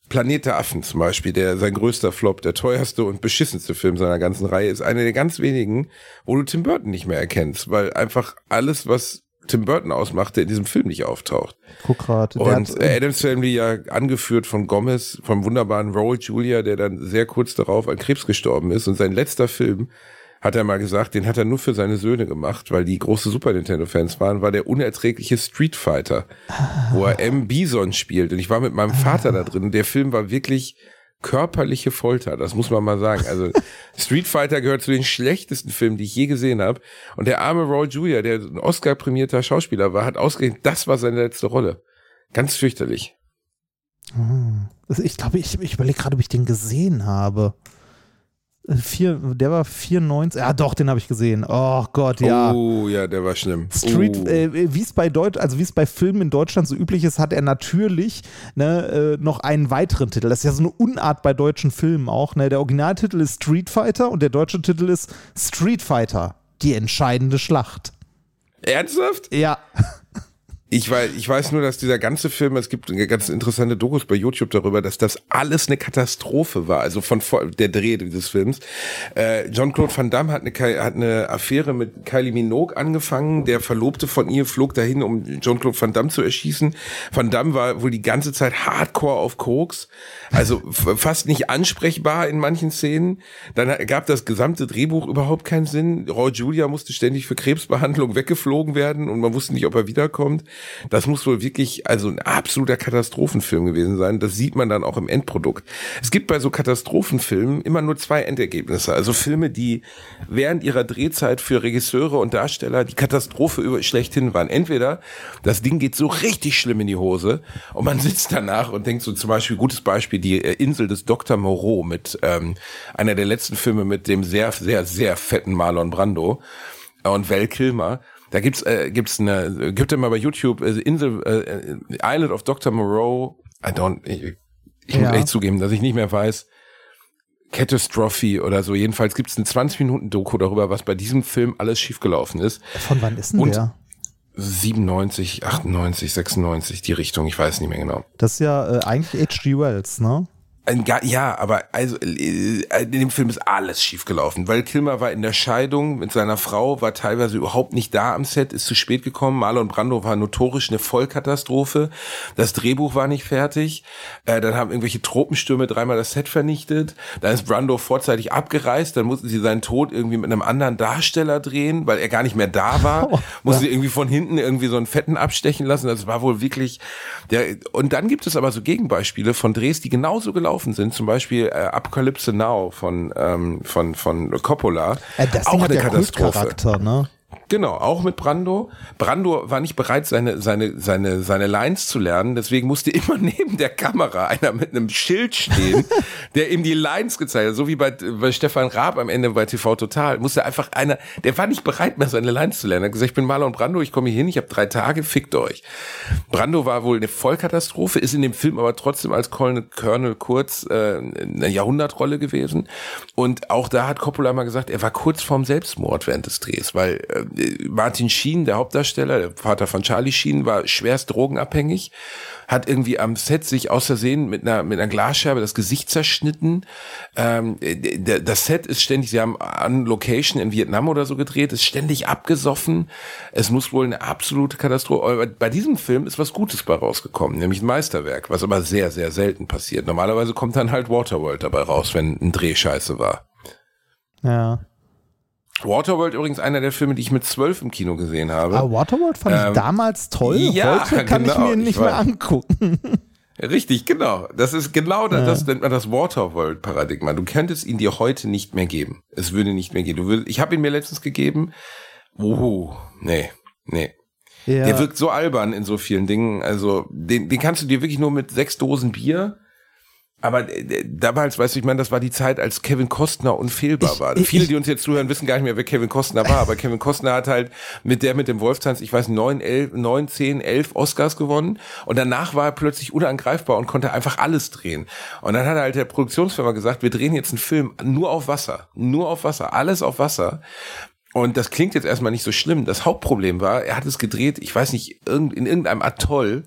Planet der Affen zum Beispiel, der sein größter Flop, der teuerste und beschissenste Film seiner ganzen Reihe, ist einer der ganz wenigen, wo du Tim Burton nicht mehr erkennst, weil einfach alles, was Tim Burton ausmachte, in diesem Film nicht auftaucht. Guck grad, der Und äh, Adams Family ja angeführt von Gomez, vom wunderbaren Raul Julia, der dann sehr kurz darauf an Krebs gestorben ist. Und sein letzter Film, hat er mal gesagt, den hat er nur für seine Söhne gemacht, weil die große Super Nintendo-Fans waren, war der unerträgliche Street Fighter, wo er M. Bison spielt. Und ich war mit meinem Vater da drin. Und der Film war wirklich körperliche Folter, das muss man mal sagen. Also Street Fighter gehört zu den schlechtesten Filmen, die ich je gesehen habe. Und der arme Raul Julia, der ein Oscar-prämierter Schauspieler war, hat ausgerechnet, das war seine letzte Rolle. Ganz fürchterlich. Also ich glaube, ich, ich überlege gerade, ob ich den gesehen habe. Vier, der war 94. Ja, doch, den habe ich gesehen. Oh Gott, ja. Oh, ja, der war schlimm. Street, oh. äh, wie es bei Deutsch, also wie es bei Filmen in Deutschland so üblich ist, hat er natürlich ne, äh, noch einen weiteren Titel. Das ist ja so eine Unart bei deutschen Filmen auch. Ne? Der Originaltitel ist Street Fighter und der deutsche Titel ist Street Fighter. Die entscheidende Schlacht. Ernsthaft? Ja. Ich weiß, ich weiß nur, dass dieser ganze Film, es gibt ganz interessante Dokus bei YouTube darüber, dass das alles eine Katastrophe war, also von der Dreh dieses Films. Äh, Jean-Claude Van Damme hat eine, hat eine Affäre mit Kylie Minogue angefangen. Der Verlobte von ihr flog dahin, um Jean-Claude Van Damme zu erschießen. Van Damme war wohl die ganze Zeit hardcore auf Koks, also fast nicht ansprechbar in manchen Szenen. Dann gab das gesamte Drehbuch überhaupt keinen Sinn. Raul Julia musste ständig für Krebsbehandlung weggeflogen werden und man wusste nicht, ob er wiederkommt. Das muss wohl wirklich also ein absoluter Katastrophenfilm gewesen sein. Das sieht man dann auch im Endprodukt. Es gibt bei so Katastrophenfilmen immer nur zwei Endergebnisse. Also Filme, die während ihrer Drehzeit für Regisseure und Darsteller die Katastrophe schlechthin waren. Entweder das Ding geht so richtig schlimm in die Hose und man sitzt danach und denkt so zum Beispiel, gutes Beispiel, die äh, Insel des Dr. Moreau mit ähm, einer der letzten Filme mit dem sehr, sehr, sehr fetten Marlon Brando und Val Kilmer. Da gibt's äh, gibt's eine gibt mal bei YouTube äh, Insel äh, Island of Dr. Moreau. I don't ich, ich muss Ja. echt zugeben, dass ich nicht mehr weiß. Catastrophe oder so. Jedenfalls gibt's eine 20 Minuten Doku darüber, was bei diesem Film alles schiefgelaufen ist. Von wann ist denn Und- der? 97, 98, 96, die Richtung, ich weiß nicht mehr genau. Das ist ja äh, eigentlich H.G. Wells, ne? Ein Ja, aber also äh, in dem Film ist alles schiefgelaufen, weil Kilmer war in der Scheidung mit seiner Frau, war teilweise überhaupt nicht da am Set, ist zu spät gekommen. Marlon Brando war notorisch eine Vollkatastrophe. Das Drehbuch war nicht fertig. Äh, dann haben irgendwelche Tropenstürme dreimal das Set vernichtet. Dann ist Brando vorzeitig abgereist. Dann mussten sie seinen Tod irgendwie mit einem anderen Darsteller drehen, weil er gar nicht mehr da war. Oh, mussten sie irgendwie von hinten irgendwie so einen Fetten abstechen lassen. Das war wohl wirklich der. Und dann gibt es aber so Gegenbeispiele von Drehs, die genauso gelaufen sind. Zum Beispiel äh, Apocalypse Now von ähm, von von Coppola. Äh, das auch hat eine ja Katastrophe. Ne? Genau, auch mit Brando. Brando war nicht bereit, seine, seine, seine, seine Lines zu lernen, deswegen musste immer neben der Kamera einer mit einem Schild stehen, der ihm die Lines gezeigt hat, so wie bei, bei Stefan Raab am Ende bei TV Total, musste einfach einer, der war nicht bereit mehr, seine Lines zu lernen. Er hat gesagt, ich bin Marlon Brando, ich komme hier hin, ich habe drei Tage, fickt euch. Brando war wohl eine Vollkatastrophe, ist in dem Film aber trotzdem als Colonel, Colonel Kurz äh, eine Jahrhundertrolle gewesen. Und auch da hat Coppola mal gesagt, er war kurz vorm Selbstmord während des Drehs, weil äh, Martin Sheen, der Hauptdarsteller, der Vater von Charlie Sheen, war schwerst drogenabhängig, hat irgendwie am Set sich aus Versehen mit einer, mit einer Glasscherbe das Gesicht zerschnitten. Ähm, das Set ist ständig, sie haben an Location in Vietnam oder so gedreht, ist ständig abgesoffen. Es muss wohl eine absolute Katastrophe. Bei diesem Film ist was Gutes bei rausgekommen, nämlich ein Meisterwerk, was aber sehr, sehr selten passiert. Normalerweise kommt dann halt Waterworld dabei raus, wenn ein Dreh scheiße war. Ja. Waterworld übrigens einer der Filme, die ich mit zwölf im Kino gesehen habe. Aber Waterworld fand ich Ähm, damals toll. ja, Heute kann ich genau, mir ich nicht mehr weiß. angucken. Richtig, genau. Das ist genau das, das nennt man das Waterworld-Paradigma. Du könntest ihn dir heute nicht mehr geben. Es würde nicht mehr gehen. Du würdest, ich habe ihn mir letztens gegeben. Uh, nee, nee. Ja. Der wirkt so albern in so vielen Dingen. Also, den, den kannst du dir wirklich nur mit sechs Dosen Bier. Aber äh, damals, weißt du, ich meine, das war die Zeit, als Kevin Costner unfehlbar Ich- war. ich- Viele, die uns jetzt zuhören, wissen gar nicht mehr, wer Kevin Costner war. Aber Kevin Costner hat halt mit der mit dem Wolftanz, ich weiß, neun, elf, neun, zehn, elf Oscars gewonnen. Und danach war er plötzlich unangreifbar und konnte einfach alles drehen. Und dann hat er halt der Produktionsfirma gesagt, wir drehen jetzt einen Film nur auf Wasser. Nur auf Wasser. Alles auf Wasser. Und das klingt jetzt erstmal nicht so schlimm. Das Hauptproblem war, er hat es gedreht, ich weiß nicht, in irgendeinem Atoll,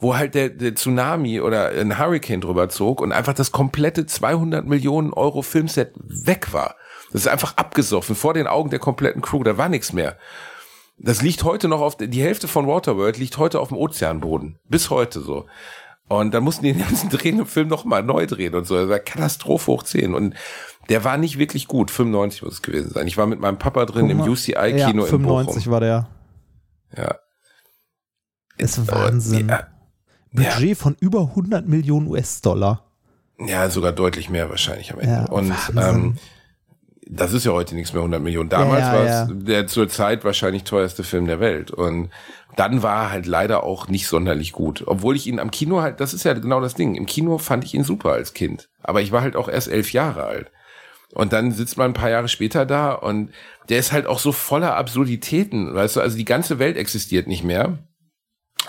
wo halt der, der Tsunami oder ein Hurricane drüber zog und einfach das komplette 200 Millionen Euro Filmset weg war. Das ist einfach abgesoffen vor den Augen der kompletten Crew. Da war nichts mehr. Das liegt heute noch auf, die Hälfte von Waterworld liegt heute auf dem Ozeanboden. Bis heute so. Und dann mussten die den ganzen drehenden Film nochmal neu drehen und so. Das war Katastrophe hoch 10. Und der war nicht wirklich gut. 95 muss es gewesen sein. Ich war mit meinem Papa drin im UCI-Kino ja, 95 war der. Ja. Ist Wahnsinn. Ja. Budget ja. von über 100 Millionen US-Dollar. Ja, sogar deutlich mehr wahrscheinlich am Ende. Ja, und ähm, das ist ja heute nichts mehr 100 Millionen. Damals ja, war es der zur Zeit wahrscheinlich teuerste Film der Welt. Und dann war er halt leider auch nicht sonderlich gut. Obwohl ich ihn am Kino halt, das ist ja genau das Ding. Im Kino fand ich ihn super als Kind. Aber ich war halt auch erst elf Jahre alt. Und dann sitzt man ein paar Jahre später da und der ist halt auch so voller Absurditäten, weißt du, also die ganze Welt existiert nicht mehr.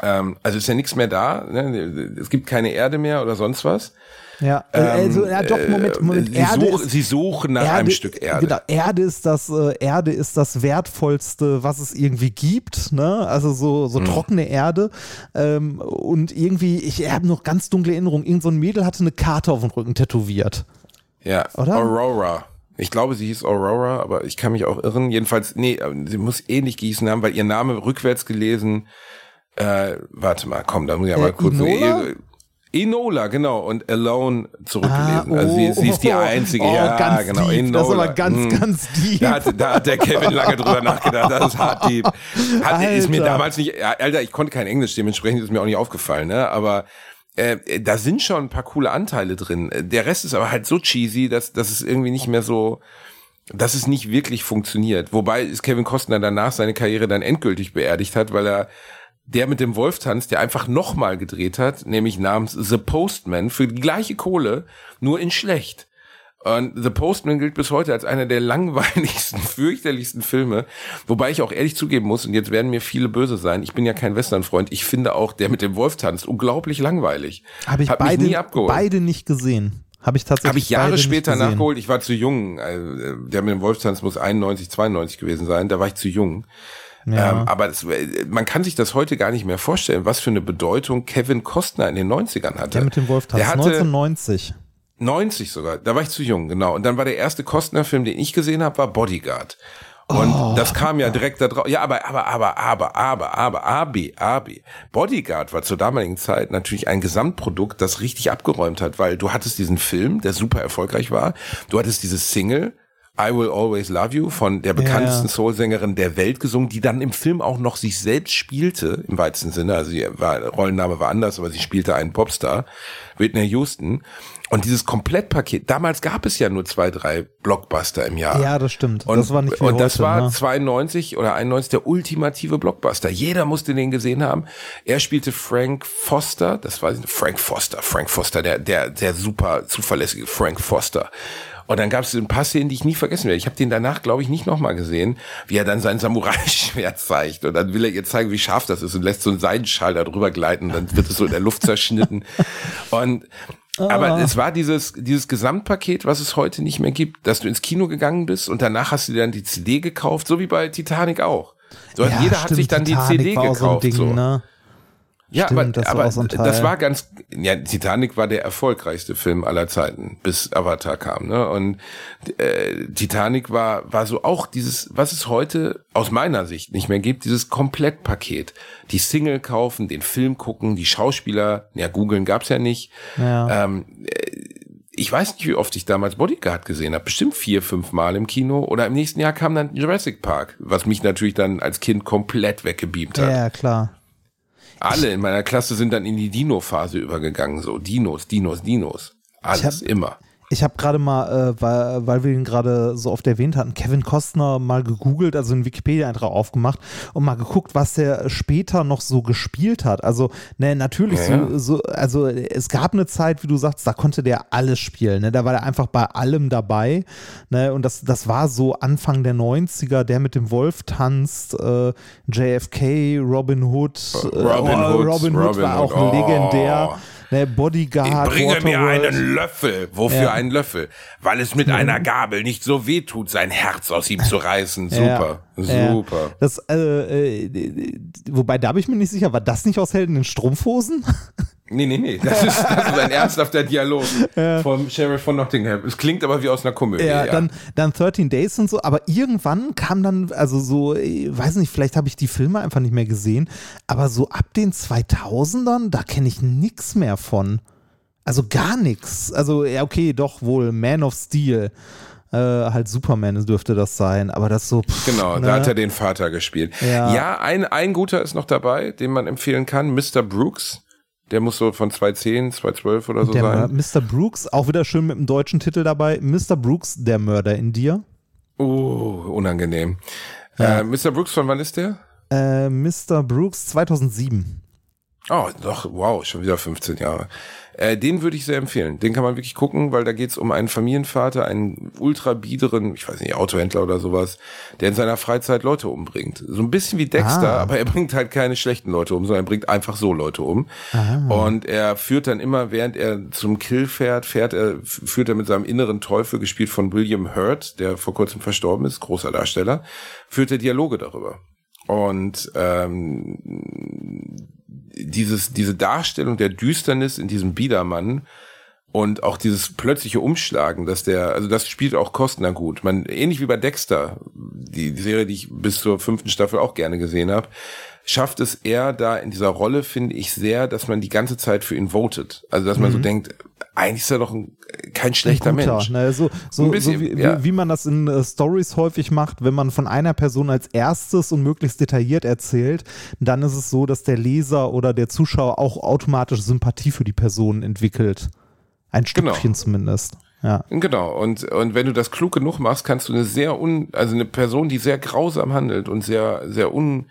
Ähm, also ist ja nichts mehr da, ne? es gibt keine Erde mehr oder sonst was. Ja, äh, also, ja doch, Moment, äh, Moment. Sie, Erde such, ist, sie suchen nach Erde, einem Stück Erde. Genau, Erde ist das, äh, Erde ist das wertvollste, was es irgendwie gibt, ne? Also so, so hm. trockene Erde. Ähm, und irgendwie, ich habe noch ganz dunkle Erinnerungen, irgend so ein Mädel hatte eine Karte auf dem Rücken tätowiert. Ja, Oder? Aurora. Ich glaube, sie hieß Aurora, aber ich kann mich auch irren. Jedenfalls, nee, sie muss ähnlich gießen haben, weil ihr Name rückwärts gelesen. Äh, warte mal, komm, da muss ich ja mal äh, kurz. Inola? Enola, genau, und Alone zurückgelesen. Ah, oh, also sie, sie, ist die oh. einzige, oh, ja, ganz genau. Deep. Enola. Das ist aber ganz, hm. ganz deep. Da hat, da hat der Kevin lange drüber nachgedacht, das ist hart deep. Hat, ist mir damals nicht, Alter, ich konnte kein Englisch, dementsprechend ist mir auch nicht aufgefallen, ne, aber äh, da sind schon ein paar coole Anteile drin. Der Rest ist aber halt so cheesy, dass, dass es irgendwie nicht mehr so, dass es nicht wirklich funktioniert. Wobei ist Kevin Costner danach seine Karriere dann endgültig beerdigt hat, weil er der mit dem Wolf tanzt, der einfach nochmal gedreht hat, nämlich namens The Postman für die gleiche Kohle, nur in schlecht. Und The Postman gilt bis heute als einer der langweiligsten, fürchterlichsten Filme. Wobei ich auch ehrlich zugeben muss, und jetzt werden mir viele böse sein, ich bin ja kein Western-Freund, ich finde auch der mit dem Wolf tanzt unglaublich langweilig. Habe ich Hat beide, nie abgeholt. beide nicht gesehen. Habe ich tatsächlich Habe ich Jahre später nachgeholt. Ich war zu jung. Also, der mit dem Wolf tanzt muss 91, 92 gewesen sein. Da war ich zu jung. Ja. Ähm, aber das, man kann sich das heute gar nicht mehr vorstellen, was für eine Bedeutung Kevin Costner in den 90ern hatte. Der mit dem Wolf tanzt. 1990. 90 sogar, da war ich zu jung, genau. Und dann war der erste Kostner-Film, den ich gesehen habe, war Bodyguard. Und oh, das kam ja direkt da drauf. Ja, aber, aber, aber, aber, aber, aber, Abi, Abi. Bodyguard war zur damaligen Zeit natürlich ein Gesamtprodukt, das richtig abgeräumt hat, weil du hattest diesen Film, der super erfolgreich war. Du hattest diese Single, I Will Always Love You von der bekanntesten ja. Soul-Sängerin der Welt gesungen, die dann im Film auch noch sich selbst spielte, im weitesten Sinne. Also ihr Rollenname war anders, aber sie spielte einen Popstar, Whitney Houston. Und dieses Komplettpaket, damals gab es ja nur zwei, drei Blockbuster im Jahr. Ja, das stimmt. Und das war nicht Und das war ne? 92 oder 91 der ultimative Blockbuster. Jeder musste den gesehen haben. Er spielte Frank Foster, das war Frank Foster, Frank Foster, der, der, der super zuverlässige Frank Foster. Und dann gab es ein paar Szenen, die ich nie vergessen werde. Ich habe den danach, glaube ich, nicht nochmal gesehen, wie er dann sein Samurai-Schwert zeigt. Und dann will er ihr zeigen, wie scharf das ist und lässt so einen Seidenschal da drüber gleiten. Und dann wird es so in der Luft zerschnitten. Und aber oh. es war dieses, dieses Gesamtpaket, was es heute nicht mehr gibt, dass du ins Kino gegangen bist und danach hast du dir dann die CD gekauft, so wie bei Titanic auch. So, ja, jeder stimmt, hat sich dann Titanic die CD gekauft. So Ding, so. Ne? Ja, Stimmt, aber, das, aber war so das war ganz, ja, Titanic war der erfolgreichste Film aller Zeiten, bis Avatar kam, ne? Und äh, Titanic war war so auch dieses, was es heute aus meiner Sicht nicht mehr gibt, dieses Komplettpaket. Die Single kaufen, den Film gucken, die Schauspieler, ja, googeln gab's ja nicht. Ja. Ähm, äh, ich weiß nicht, wie oft ich damals Bodyguard gesehen habe. Bestimmt vier, fünf Mal im Kino. Oder im nächsten Jahr kam dann Jurassic Park, was mich natürlich dann als Kind komplett weggebeamt hat. Ja, klar. Alle in meiner Klasse sind dann in die Dino-Phase übergegangen, so Dinos, Dinos, Dinos. Alles, hab, immer. Ich habe gerade mal, äh, weil, weil wir ihn gerade so oft erwähnt hatten, Kevin Costner mal gegoogelt, also einen Wikipedia-Eintrag aufgemacht und mal geguckt, was der später noch so gespielt hat. Also, ne, natürlich ja. so, so, also es gab eine Zeit, wie du sagst, da konnte der alles spielen. Ne? Da war er einfach bei allem dabei. Ne? Und das, das war so Anfang der 90er, der mit dem Wolf tanzt, äh, JFK, Robin Hood. Robin, äh, Hood, Robin Hood Robin war Hood. auch oh. Ne, Bodyguard. Bringe mir Waterworld. einen Löffel. Wofür Ja. einen Löffel? Weil es mit einer Gabel nicht so weh tut, sein Herz aus ihm zu reißen. Super, Ja, super. Ja. Das, äh, äh, wobei, da bin ich mir nicht sicher, war das nicht aus Helden in Strumpfhosen? Nee, nee, nee. Das ist, das ist ein ernsthafter Dialog vom Sheriff von Nottingham. Es klingt aber wie aus einer Komödie. Ja, Ja, Dann, dann 13 Days und so, aber irgendwann kam dann, also so, ich weiß nicht, vielleicht habe ich die Filme einfach nicht mehr gesehen, aber so ab den 2000ern, da kenne ich nix mehr von. Also gar nichts. Also, ja, okay, doch wohl, Man of Steel. Äh, halt Superman dürfte das sein, aber das so. Pff, Genau, ne? da hat er den Vater gespielt. Ja. Ja, ein, ein guter ist noch dabei, den man empfehlen kann. Mr. Brooks. Der muss so von 210, 212 oder so der sein. Mr. Brooks, auch wieder schön mit dem deutschen Titel dabei. Mr. Brooks, der Mörder in dir. Oh, unangenehm. Äh, Mr. Brooks, von wann ist der? Äh, Mr. Brooks 2007. Oh, doch, wow, schon wieder 15 Jahre. Äh, den würde ich sehr empfehlen. Den kann man wirklich gucken, weil da geht's um einen Familienvater, einen ultra biederen, ich weiß nicht, Autohändler oder sowas, der in seiner Freizeit Leute umbringt. So ein bisschen wie Dexter, Ah. aber er bringt halt keine schlechten Leute um, sondern er bringt einfach so Leute um. Und er führt dann immer, während er zum Kill fährt, fährt er, führt er mit seinem inneren Teufel, gespielt von William Hurt, der vor kurzem verstorben ist, großer Darsteller, führt er Dialoge darüber. Und ähm, dieses, diese Darstellung der Düsternis in diesem Biedermann und auch dieses plötzliche Umschlagen, dass der, also das spielt auch Kostner gut. Man, ähnlich wie bei Dexter, die, die Serie, die ich bis zur fünften Staffel auch gerne gesehen habe, schafft es er da in dieser Rolle, finde ich, sehr, dass man die ganze Zeit für ihn votet. Also dass man so denkt, eigentlich ist er doch ein, kein schlechter Mhm. Guter, Mensch. Ne, so so, Ein bisschen, so wie, ja. wie, wie man das in äh, Stories häufig macht, wenn man von einer Person als erstes und möglichst detailliert erzählt, dann ist es so, dass der Leser oder der Zuschauer auch automatisch Sympathie für die Person entwickelt. Ein Genau. Stückchen zumindest. Ja. Genau, und, und wenn du das klug genug machst, kannst du eine sehr un, also eine Person, die sehr grausam handelt und sehr, sehr un,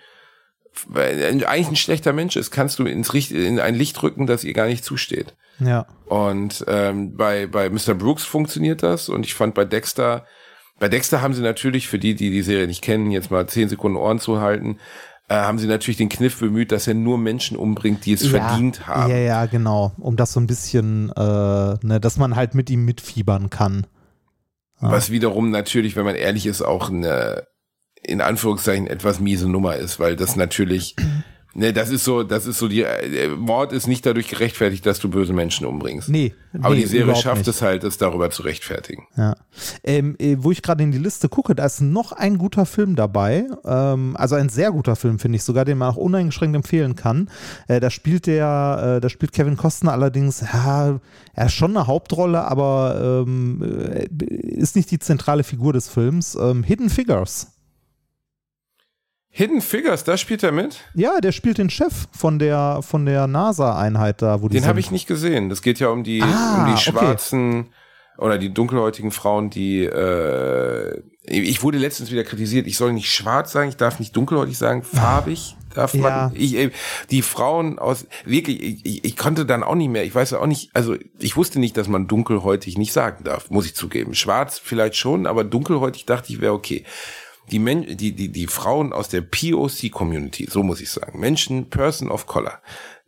eigentlich ein schlechter Mensch ist, kannst du ins Richt, in ein Licht rücken, das ihr gar nicht zusteht. Ja. Und ähm, bei, bei Mr. Brooks funktioniert das und ich fand bei Dexter, bei Dexter haben sie natürlich, für die, die die Serie nicht kennen, jetzt mal zehn Sekunden Ohren zu halten, äh, haben sie natürlich den Kniff bemüht, dass er nur Menschen umbringt, die es verdient haben. Ja, ja, genau. Um das so ein bisschen, äh, ne, dass man halt mit ihm mitfiebern kann. Was wiederum natürlich, wenn man ehrlich ist, auch eine, in Anführungszeichen, etwas miese Nummer ist, weil das natürlich, ne, das ist so, das ist so die, äh, Mord ist nicht dadurch gerechtfertigt, dass du böse Menschen umbringst. Nee. Aber nee, die Serie schafft nicht. es halt, es darüber zu rechtfertigen. Ja. Ähm, äh, wo ich gerade in die Liste gucke, da ist noch ein guter Film dabei. Ähm, also ein sehr guter Film, finde ich sogar, den man auch uneingeschränkt empfehlen kann. Äh, da spielt der, äh, da spielt Kevin Costner allerdings, ja, er ist schon eine Hauptrolle, aber ähm, äh, ist nicht die zentrale Figur des Films. Ähm, Hidden Figures. Hidden Figures, da spielt er mit? Ja, der spielt den Chef von der, von der NASA-Einheit da, wo die Den habe ich nicht gesehen. Das geht ja um die, Ah, um die okay. schwarzen oder die dunkelhäutigen Frauen, die äh, ich wurde letztens wieder kritisiert, ich soll nicht schwarz sagen, ich darf nicht dunkelhäutig sagen, farbig darf man. Ja. Ich, äh, die Frauen aus wirklich, ich, ich, ich konnte dann auch nicht mehr, ich weiß ja auch nicht, also ich wusste nicht, dass man dunkelhäutig nicht sagen darf, muss ich zugeben. Schwarz vielleicht schon, aber dunkelhäutig dachte ich wäre okay. Die, Men die, die, die Frauen aus der POC-Community, so muss ich sagen, Menschen, Person of Color,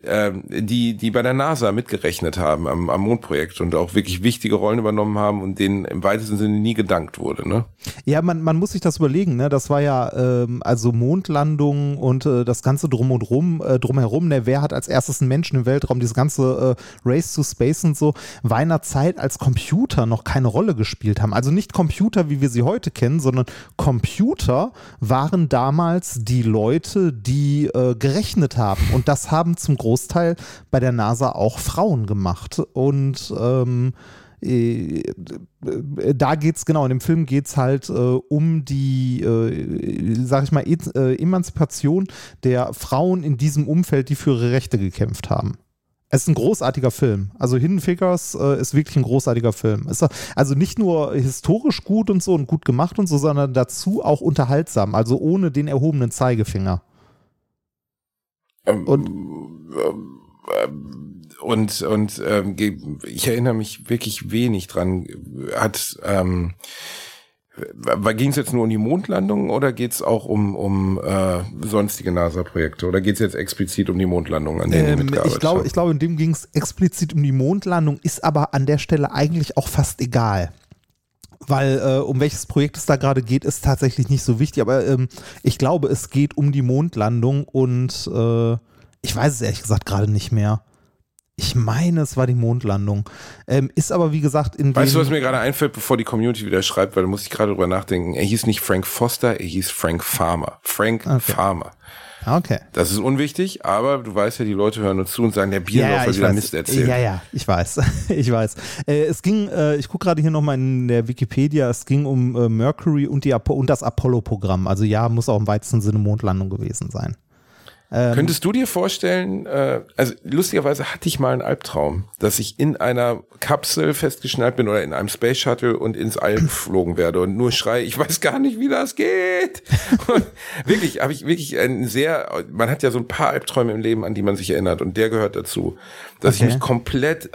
die, die bei der NASA mitgerechnet haben am, am Mondprojekt und auch wirklich wichtige Rollen übernommen haben und denen im weitesten Sinne nie gedankt wurde. Ne? Ja, man, man muss sich das überlegen, ne? Das war ja ähm, also Mondlandung und äh, das Ganze drum und rum, äh, drumherum, ne? Wer hat als erstes einen Menschen im Weltraum, dieses ganze äh, Race to Space und so, war in einer Zeit, als Computer noch keine Rolle gespielt haben. Also nicht Computer, wie wir sie heute kennen, sondern Computer waren damals die Leute, die äh, gerechnet haben. Und das haben zum Großteil bei der NASA auch Frauen gemacht. Und ähm, äh, da geht's genau, in dem Film geht's halt äh, um die, äh, sag ich mal, e äh, Emanzipation der Frauen in diesem Umfeld, die für ihre Rechte gekämpft haben. Es ist ein großartiger Film. Also Hidden Figures äh, ist wirklich ein großartiger Film. Ist also nicht nur historisch gut und so und gut gemacht und so, sondern dazu auch unterhaltsam, also ohne den erhobenen Zeigefinger. Ähm, Und- ähm, ähm, und und ähm, ich erinnere mich wirklich wenig dran. Hat ähm, Ging es jetzt nur um die Mondlandung oder geht es auch um, um äh, sonstige NASA-Projekte? Oder geht es jetzt explizit um die Mondlandung, an denen ähm, mitgearbeitet ich glaube, Ich glaube, in dem ging es explizit um die Mondlandung, ist aber an der Stelle eigentlich auch fast egal. Weil äh, um welches Projekt es da gerade geht, ist tatsächlich nicht so wichtig. Aber ähm, ich glaube, es geht um die Mondlandung und äh, ich weiß es ehrlich gesagt gerade nicht mehr. Ich meine, es war die Mondlandung. Ähm, ist aber, wie gesagt, in Weißt du, was mir gerade einfällt, bevor die Community wieder schreibt, weil da muss ich gerade drüber nachdenken. Er hieß nicht Frank Foster, er hieß Frank Farmer. Frank okay. Farmer. Okay. Das ist unwichtig, aber du weißt ja, die Leute hören uns zu und sagen, der Bierlauf ja, ja, wieder Mist erzählt. Ja, ja, ich weiß. ich weiß. Äh, es ging, äh, ich gucke gerade hier nochmal in der Wikipedia, es ging um äh, Mercury und, die und das Apollo-Programm. Also ja, muss auch im weitesten Sinne Mondlandung gewesen sein. Ähm, Könntest du dir vorstellen, äh, also lustigerweise hatte ich mal einen Albtraum, dass ich in einer Kapsel festgeschnallt bin oder in einem Space Shuttle und ins All geflogen werde und nur schreie, ich weiß gar nicht, wie das geht. Wirklich, habe ich wirklich ein sehr, man hat ja so ein paar Albträume im Leben, an die man sich erinnert und der gehört dazu, dass okay. ich mich komplett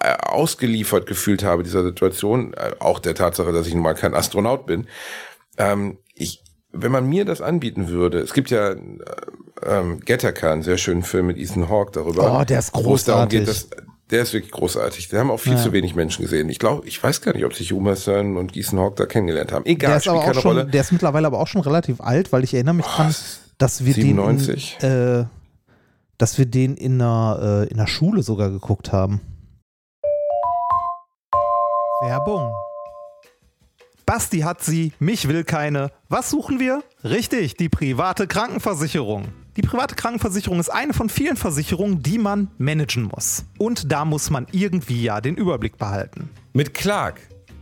ausgeliefert gefühlt habe dieser Situation, äh, auch der Tatsache, dass ich nun mal kein Astronaut bin. Ähm, ich, wenn man mir das anbieten würde, es gibt ja äh, ähm, Gattaca, einen sehr schönen Film mit Ethan Hawke darüber. Oh, der ist großartig. Geht, dass, der ist wirklich großartig. Wir haben auch viel ja. zu wenig Menschen gesehen. Ich glaube, ich weiß gar nicht, ob sich Uma Thurman und Ethan Hawke da kennengelernt haben. Egal, der ist aber auch schon, Rolle. Der ist mittlerweile aber auch schon relativ alt, weil ich erinnere mich oh, dran, dass wir 97. den, in, äh, dass wir den in einer, äh, in einer Schule sogar geguckt haben. Werbung. Basti hat sie, mich will keine. Was suchen wir? Richtig, die private Krankenversicherung. Die private Krankenversicherung ist eine von vielen Versicherungen, die man managen muss. Und da muss man irgendwie ja den Überblick behalten. Mit Clark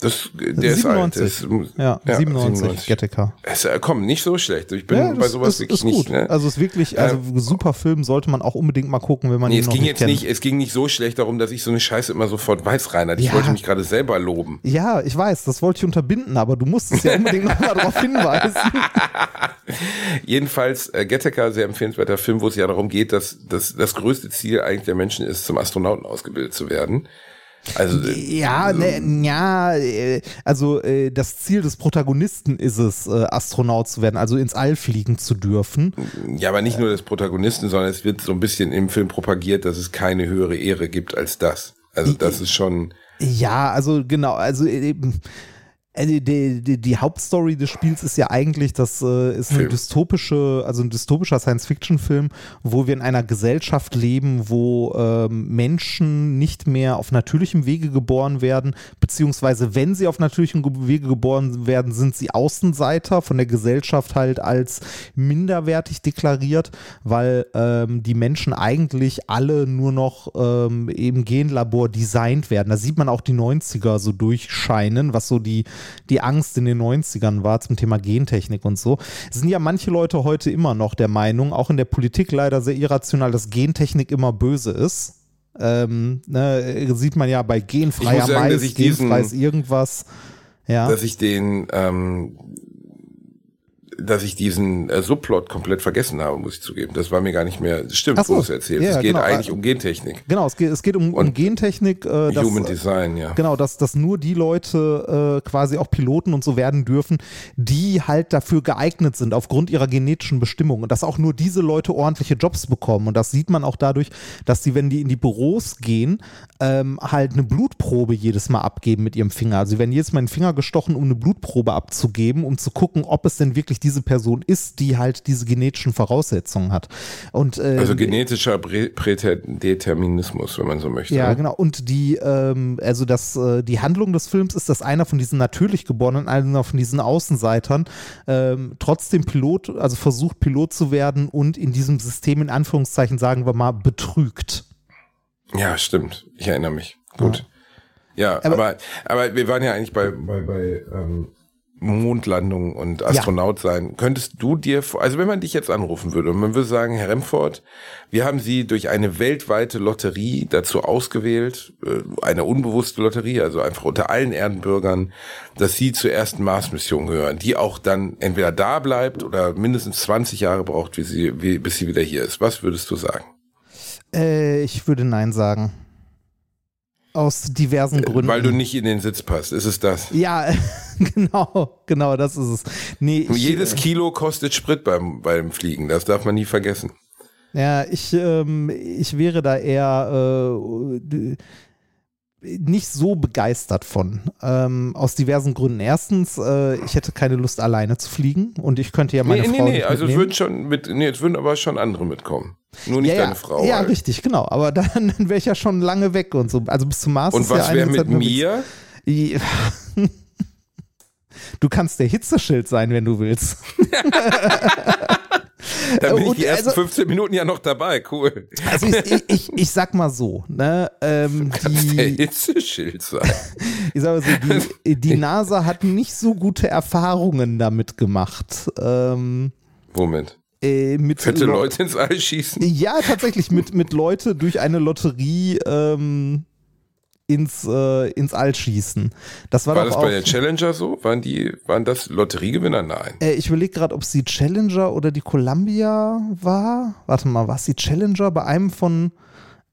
Das, der 97. ist alt. Ja, ja, 97, 97. Gattaca. Es, äh, komm, nicht so schlecht. Ich bin ja, bei sowas ist, wirklich ist nicht. Ne? Also es ist wirklich, also äh, super Film sollte man auch unbedingt mal gucken, wenn man nee, ihn es noch ging nicht jetzt kennt. nicht, Es ging nicht so schlecht darum, dass ich so eine Scheiße immer sofort weiß reinhalt. Ich ja. wollte mich gerade selber loben. Ja, ich weiß, das wollte ich unterbinden, aber du musstest ja unbedingt nochmal darauf hinweisen. Jedenfalls, äh, Gattaca, sehr empfehlenswerter Film, wo es ja darum geht, dass, dass das größte Ziel eigentlich der Menschen ist, zum Astronauten ausgebildet zu werden. Also, ja, ne, ja, äh, also äh, das Ziel des Protagonisten ist es, äh, Astronaut zu werden, also ins All fliegen zu dürfen. Ja, aber nicht nur des Protagonisten, sondern es wird so ein bisschen im Film propagiert, dass es keine höhere Ehre gibt als das. Also das ist schon. Ja, also genau, also die, die, die, Hauptstory des Spiels ist ja eigentlich, das äh, ist eine dystopische, also ein dystopischer Science-Fiction-Film, wo wir in einer Gesellschaft leben, wo ähm, Menschen nicht mehr auf natürlichem Wege geboren werden, beziehungsweise wenn sie auf natürlichem Wege geboren werden, sind sie Außenseiter von der Gesellschaft halt als minderwertig deklariert, weil ähm, die Menschen eigentlich alle nur noch ähm, im Genlabor designt werden. Da sieht man auch die 90er so durchscheinen, was so die die Angst in den 90ern war zum Thema Gentechnik und so, sind ja manche Leute heute immer noch der Meinung, auch in der Politik leider sehr irrational, dass Gentechnik immer böse ist. Ähm, ne, sieht man ja bei genfreier sagen, Mais, genfreies irgendwas. Ja. Dass ich den ähm, dass ich diesen äh, Subplot komplett vergessen habe, muss ich zugeben. Das war mir gar nicht mehr, stimmt, so, wo du es erzählst. ja, es geht genau. eigentlich um Gentechnik. Genau, es geht, es geht um, um Gentechnik. Äh, dass, Human Design, ja. Genau, dass, dass nur die Leute äh, quasi auch Piloten und so werden dürfen, die halt dafür geeignet sind, aufgrund ihrer genetischen Bestimmung. Und dass auch nur diese Leute ordentliche Jobs bekommen. Und das sieht man auch dadurch, dass die, wenn die in die Büros gehen, ähm, halt eine Blutprobe jedes Mal abgeben mit ihrem Finger. Also sie werden jedes Mal den Finger gestochen, um eine Blutprobe abzugeben, um zu gucken, ob es denn wirklich diese Person ist, die halt diese genetischen Voraussetzungen hat. Und, ähm, Also genetischer Prä- Prädeterminismus, wenn man so möchte. ja, ne? genau. Und die, ähm, also das, äh, die Handlung des Films ist, dass einer von diesen natürlich Geborenen, einer von diesen Außenseitern, ähm, trotzdem Pilot, also versucht Pilot zu werden und in diesem System in Anführungszeichen, sagen wir mal, betrügt. Ja, stimmt. Ich erinnere mich. Gut. Ja, Aber- aber, aber, wir waren ja eigentlich bei, bei, bei ähm, Mondlandung und Astronaut sein. Könntest du dir, also wenn man dich jetzt anrufen würde und man würde sagen, Herr Remford, wir haben Sie durch eine weltweite Lotterie dazu ausgewählt, äh, eine unbewusste Lotterie, also einfach unter allen Erdenbürgern, dass Sie zur ersten Mars-Mission gehören, die auch dann entweder da bleibt oder mindestens 20 Jahre braucht, wie sie, wie, bis sie wieder hier ist. Was würdest du sagen? Äh, ich würde Nein sagen. Aus diversen Gründen. Weil du nicht in den Sitz passt. Ist es das? ja, genau, genau, das ist es. Nee, ich, Jedes Kilo kostet Sprit beim, beim Fliegen, das darf man nie vergessen. Ja, ich, ähm, ich wäre da eher äh, nicht so begeistert von. Ähm, aus diversen Gründen. Erstens, äh, ich hätte keine Lust, alleine zu fliegen und ich könnte ja meine nee, nee, Frau nee, nicht also es würden schon mit, nee, es würden aber schon andere mitkommen. Nur nicht ja, deine Frau. Ja, halt. richtig, genau. Aber dann, dann wäre ich ja schon lange weg und so. Also bis zum Mars Und ist ja was wäre mit mir? Du kannst der Hitzeschild sein, wenn du willst. Da bin ich die ersten also- 15 Minuten ja noch dabei. Cool. Also ich, ich, ich, ich sag mal so, ne, ähm, Kannst der die, Hitzeschild sein. ich sag mal so, die, die NASA hat nicht so gute Erfahrungen damit gemacht. Ähm, Womit? äh, mit Fette Leute ins All schießen? Ja, tatsächlich mit, mit Leute durch eine Lotterie ähm, ins, äh, ins All schießen. Das war, War das bei der Challenger so? Waren die, waren das Lotteriegewinner? Nein. äh, ich überlege gerade, ob es die Challenger oder die Columbia war. Warte mal, war es die Challenger bei einem von.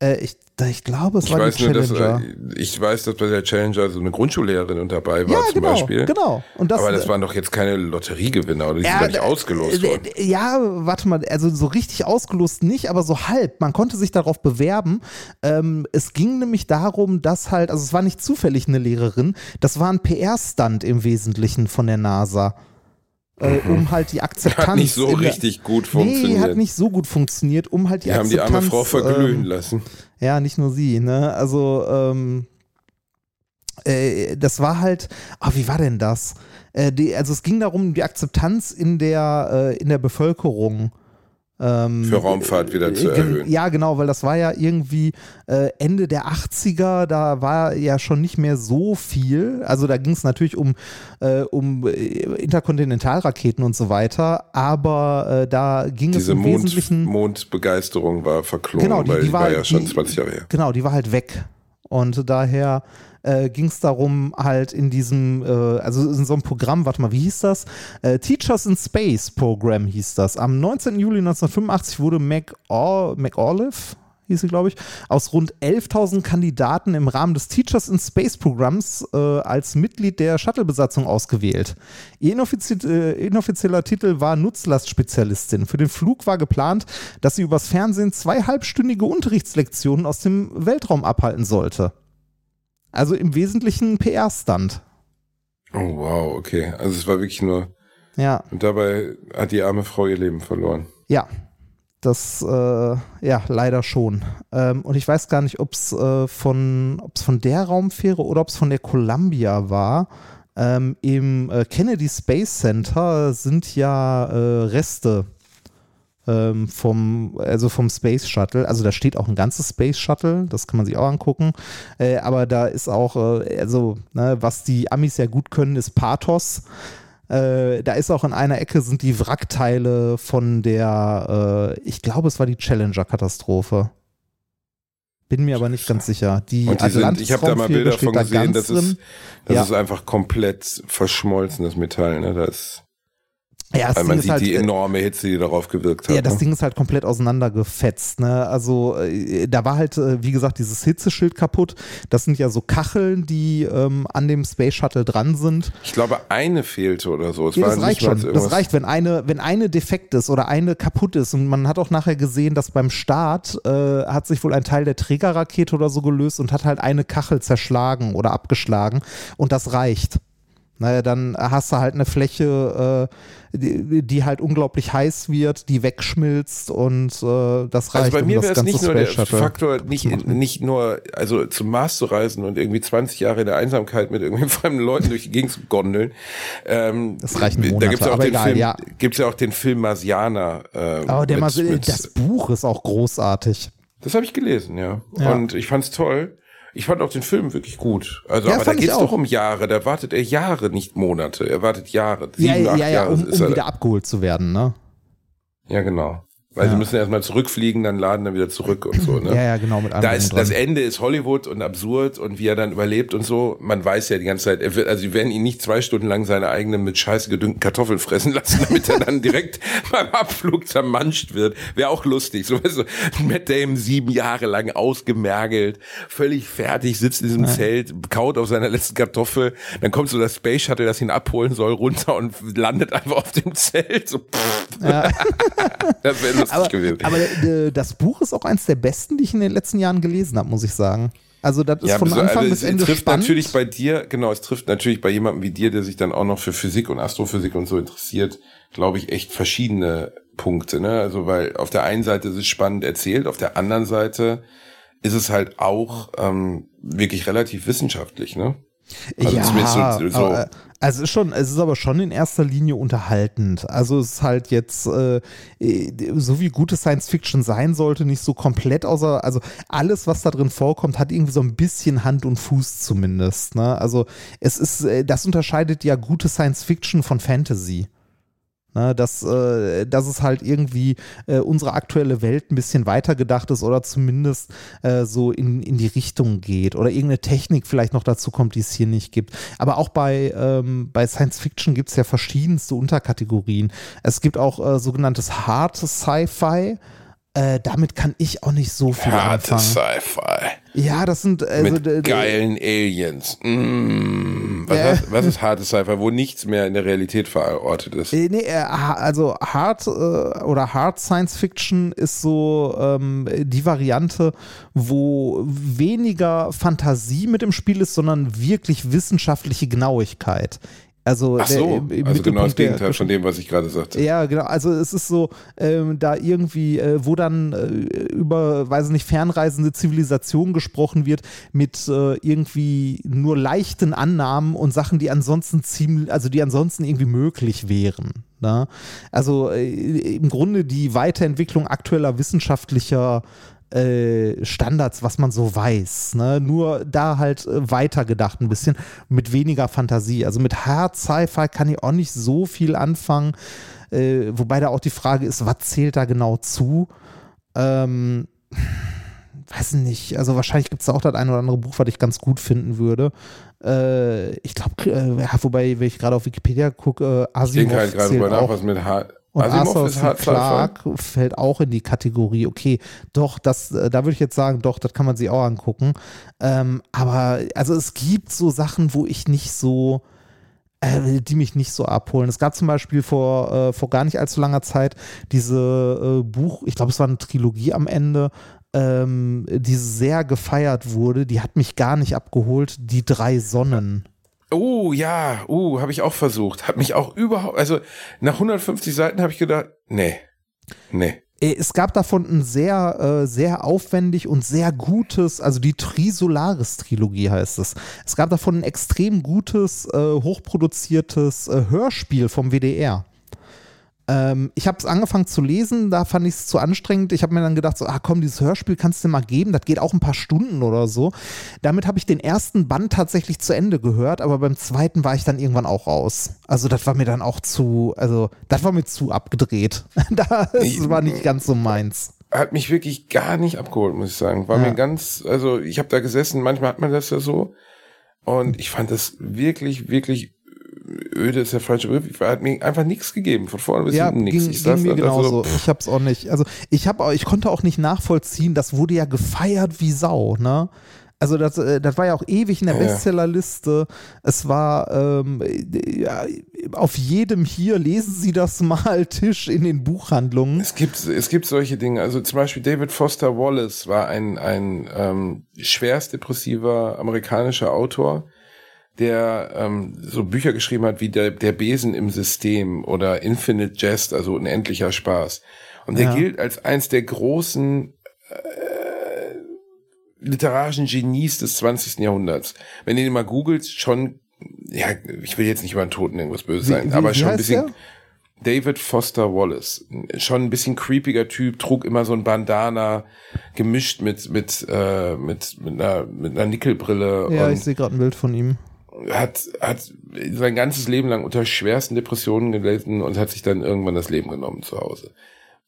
Äh, ich, ich glaube, es Ich war weiß die nur, dass, Challenger. äh, ich weiß, dass bei der Challenger so eine Grundschullehrerin und dabei war ja, zum genau, Beispiel. genau. Und das, aber das waren doch jetzt keine Lotteriegewinner oder die sind gar nicht ausgelost äh, worden. äh, Ja, warte mal, also so richtig ausgelost nicht, aber so halb. Man konnte sich darauf bewerben. Ähm, es ging nämlich darum, dass halt, also es war nicht zufällig eine Lehrerin, das war ein PR-Stunt im Wesentlichen von der NASA. Äh, um halt die Akzeptanz. Mhm. Hat nicht so richtig gut Nee, funktioniert. hat nicht so gut funktioniert, um halt die, die haben die Akzeptanz. arme Frau verglühen ähm, lassen. Ja, nicht nur sie, ne? Also, ähm, äh, das war halt, ah, wie war denn das? Äh, die, also es ging darum, die Akzeptanz in der, äh, in der Bevölkerung ähm, Für Raumfahrt wieder zu äh, erhöhen. Ja, genau, weil das war ja irgendwie äh, Ende der 80er, da war ja schon nicht mehr so viel. Also da ging es natürlich um, äh, um Interkontinentalraketen und so weiter, aber äh, da ging es Diese im Mond, Wesentlichen. Mondbegeisterung war verklungen, Genau, die- weil die die war, war- ja schon die- 20 Jahre her. Genau, die war halt weg. Und daher äh, ging es darum, halt in diesem, äh, also in so einem Programm, warte mal, wie hieß das? Äh, Teachers in Space Program hieß das. Am 19. Juli 1985 wurde McAuliffe, hieß sie, glaube ich, aus rund 11.000 Kandidaten im Rahmen des Teachers in Space Programms äh, als Mitglied der Shuttle-Besatzung ausgewählt. Ihr inoffizie äh, inoffizieller Titel war Nutzlastspezialistin. Für den Flug war geplant, dass sie übers Fernsehen zwei halbstündige Unterrichtslektionen aus dem Weltraum abhalten sollte. Also im Wesentlichen PR-Stunt. Oh wow, okay. Also es war wirklich nur. Ja, Und dabei hat die arme Frau ihr Leben verloren. ja. Das, äh, ja, leider schon. Ähm, und ich weiß gar nicht, ob es äh, von, ob's von der Raumfähre oder ob es von der Columbia war. Ähm, Im äh, Kennedy Space Center sind ja äh, Reste ähm, vom, also vom Space Shuttle. Also da steht auch ein ganzes Space Shuttle, das kann man sich auch angucken. Äh, aber da ist auch, äh, also ne, was die Amis ja gut können, ist Pathos. Äh, da ist auch in einer Ecke sind die Wrackteile von der, äh, ich glaube, es war die Challenger-Katastrophe. Bin mir aber nicht ganz sicher. Die Und die sind, ich habe da mal Bilder von da gesehen, ganz das ist, das Ja. ist einfach komplett verschmolzenes Metall. Ne? Das, Ja, das Weil Ding man ist sieht halt, die äh, enorme Hitze, die darauf gewirkt hat. Ja, das ne? Ding ist halt komplett auseinandergefetzt. Ne? Also äh, da war halt, äh, wie gesagt, dieses Hitzeschild kaputt. Das sind ja so Kacheln, die ähm, an dem Space Shuttle dran sind. Ich glaube, eine fehlte oder so. Ja, das reicht schon. Das reicht, wenn eine, wenn eine defekt ist oder eine kaputt ist. Und man hat auch nachher gesehen, dass beim Start äh, hat sich wohl ein Teil der Trägerrakete oder so gelöst und hat halt eine Kachel zerschlagen oder abgeschlagen. Und das reicht. Naja, dann hast du halt eine Fläche, äh, die, die halt unglaublich heiß wird, die wegschmilzt und äh, das reicht. Also bei um mir das wäre es nicht nur der Faktor, nicht, nicht nur, also zum Mars zu reisen und irgendwie 20 Jahre in der Einsamkeit mit irgendwie fremden Leuten durch die Gegend zu gondeln. Ähm, Das reichen Da Monate, ja auch aber den egal, Film, ja. gibt's ja auch den Film Marsianer. Ähm, Aber der mit- Mas mit- das Buch ist auch großartig. Das habe ich gelesen, ja. Ja. Und ich fand's toll. Ich fand auch den Film wirklich gut. Also, Ja, aber da geht's auch. doch um Jahre. Da wartet er Jahre, nicht Monate. Er wartet Jahre. Ja, Sieben, acht ja, ja, Jahre um, ist um er. wieder abgeholt zu werden, ne? Ja, genau. Weil Ja. sie müssen erstmal zurückfliegen, dann laden, dann wieder zurück und so, ne? Ja, ja, genau, mit Da ist, dran. das Ende ist Hollywood und absurd und wie er dann überlebt und so. Man weiß ja die ganze Zeit, er wird, also sie werden ihn nicht zwei Stunden lang seine eigenen mit Scheiße gedüngten Kartoffeln fressen lassen, damit er dann direkt beim Abflug zermanscht wird. Wäre auch lustig. So, weißt du, Matt Damon sieben Jahre lang ausgemergelt, völlig fertig, sitzt in diesem Zelt, kaut auf seiner letzten Kartoffel. Dann kommt so das Space Shuttle, das ihn abholen soll, runter und landet einfach auf dem Zelt. So. Ja. Das wäre lustig aber, gewesen. aber äh, das Buch ist auch eins der besten, die ich in den letzten Jahren gelesen habe, muss ich sagen. Also das ist von so, Anfang also bis es Ende trifft spannend. natürlich bei dir, genau, es trifft natürlich bei jemandem wie dir, der sich dann auch noch für Physik und Astrophysik und so interessiert, glaube ich, echt verschiedene Punkte, ne? Also, weil auf der einen Seite ist es spannend erzählt, auf der anderen Seite ist es halt auch ähm, wirklich relativ wissenschaftlich, ne? Also ja, so- so- aber, äh, also es ist schon, es ist aber schon in erster Linie unterhaltend. Also es ist halt jetzt, äh, äh, so wie gute Science Fiction sein sollte, nicht so komplett außer, also alles, was da drin vorkommt, hat irgendwie so ein bisschen Hand und Fuß zumindest. Ne? Also es ist, äh, das unterscheidet ja gute Science Fiction von Fantasy. Ne, dass, äh, dass es halt irgendwie äh, unsere aktuelle Welt ein bisschen weitergedacht ist oder zumindest äh, so in, in die Richtung geht oder irgendeine Technik vielleicht noch dazu kommt, die es hier nicht gibt. Aber auch bei, ähm, bei Science Fiction gibt es ja verschiedenste Unterkategorien. Es gibt auch äh, sogenanntes Hard Sci-Fi. Äh, damit kann ich auch nicht so viel Harte anfangen. Sci-Fi. Ja, das sind also, Mit geilen Aliens. Mm. Was, Ja. was, was ist harte Sci-Fi, wo nichts mehr in der Realität verortet ist? Äh, Nee, äh, also Hard äh, oder Hard Science Fiction ist so ähm, die Variante, wo weniger Fantasie mit im Spiel ist, sondern wirklich wissenschaftliche Genauigkeit. Also, Ach der- so, im also genau das der- Gegenteil von dem, was ich gerade sagte. ja, genau. Also es ist so, ähm, da irgendwie, äh, wo dann äh, über, weiß ich nicht, fernreisende Zivilisation gesprochen wird, mit äh, irgendwie nur leichten Annahmen und Sachen, die ansonsten ziemlich, also die ansonsten irgendwie möglich wären. Ne? Also äh, im Grunde die Weiterentwicklung aktueller wissenschaftlicher äh, Standards, was man so weiß. Ne? Nur da halt äh, weitergedacht ein bisschen, mit weniger Fantasie. Also mit Hard Sci-Fi kann ich auch nicht so viel anfangen. Äh, wobei da auch die Frage ist, was zählt da genau zu? Ähm, weiß nicht. Also wahrscheinlich gibt es da auch das ein oder andere Buch, was ich ganz gut finden würde. Äh, ich glaube, äh, wobei, wenn ich gerade auf Wikipedia gucke, äh, Ich denke Asimov halt gerade drüber nach, auch. was mit H Und Asimov Arthur ist Sci-Fi. Clarke fällt auch in die Kategorie. Okay, doch, das, äh, da würde ich jetzt sagen, doch, das kann man sich auch angucken. Ähm, aber also es gibt so Sachen, wo ich nicht so, äh, die mich nicht so abholen. Es gab zum Beispiel vor, äh, vor gar nicht allzu langer Zeit diese äh, Buch, ich glaube, es war eine Trilogie am Ende, ähm, die sehr gefeiert wurde. Die hat mich gar nicht abgeholt. Die drei Sonnen. Oh ja, uh, habe ich auch versucht. Hat mich auch überhaupt, also nach 150 Seiten habe ich gedacht, nee, nee. Äh, Es gab davon ein sehr, äh, sehr aufwendig und sehr gutes, also die Trisolaris-Trilogie heißt es. Es gab davon ein extrem gutes, äh, hochproduziertes äh, Hörspiel vom WDR. Ähm, ich habe es angefangen zu lesen, da fand ich es zu anstrengend. Ich habe mir dann gedacht, so, ah komm, dieses Hörspiel kannst du dir mal geben, das geht auch ein paar Stunden oder so. Damit habe ich den ersten Band tatsächlich zu Ende gehört, aber beim zweiten war ich dann irgendwann auch raus. Also das war mir dann auch zu, also das war mir zu abgedreht. das war nicht ganz so meins. Hat mich wirklich gar nicht abgeholt, muss ich sagen. War Ja. mir ganz, also ich habe da gesessen, manchmal hat man das ja so. Und ich fand das wirklich, wirklich öde ist der falsche Begriff. Hat mir einfach nichts gegeben, von vorne bis ja, hinten nichts. Ich ging mir genauso. so, pff, ich hab's auch nicht. Also ich habe, ich konnte auch nicht nachvollziehen. Das wurde ja gefeiert wie Sau, ne? Also das, äh, das war ja auch ewig in der ja. Bestsellerliste. Es war ähm, ja, auf jedem hier lesen Sie das mal Tisch in den Buchhandlungen. Es gibt, es gibt solche Dinge. Also zum Beispiel David Foster Wallace war ein, ein ähm, schwerst depressiver amerikanischer Autor, der ähm, so Bücher geschrieben hat wie der, der Besen im System oder Infinite Jest, also unendlicher Spaß. Und der Ja. gilt als eins der großen äh, literarischen Genies des 20. Jahrhunderts. Wenn ihr den mal googelt, schon, ja, ich will jetzt nicht über den Toten irgendwas böse sein, aber schon ein bisschen. der? David Foster Wallace, schon ein bisschen creepiger Typ, trug immer so ein Bandana, gemischt mit mit äh, mit mit einer mit einer Nickelbrille Ja, ich sehe gerade ein Bild von ihm. Hat hat sein ganzes Leben lang unter schwersten Depressionen gelitten und hat sich dann irgendwann das Leben genommen zu Hause.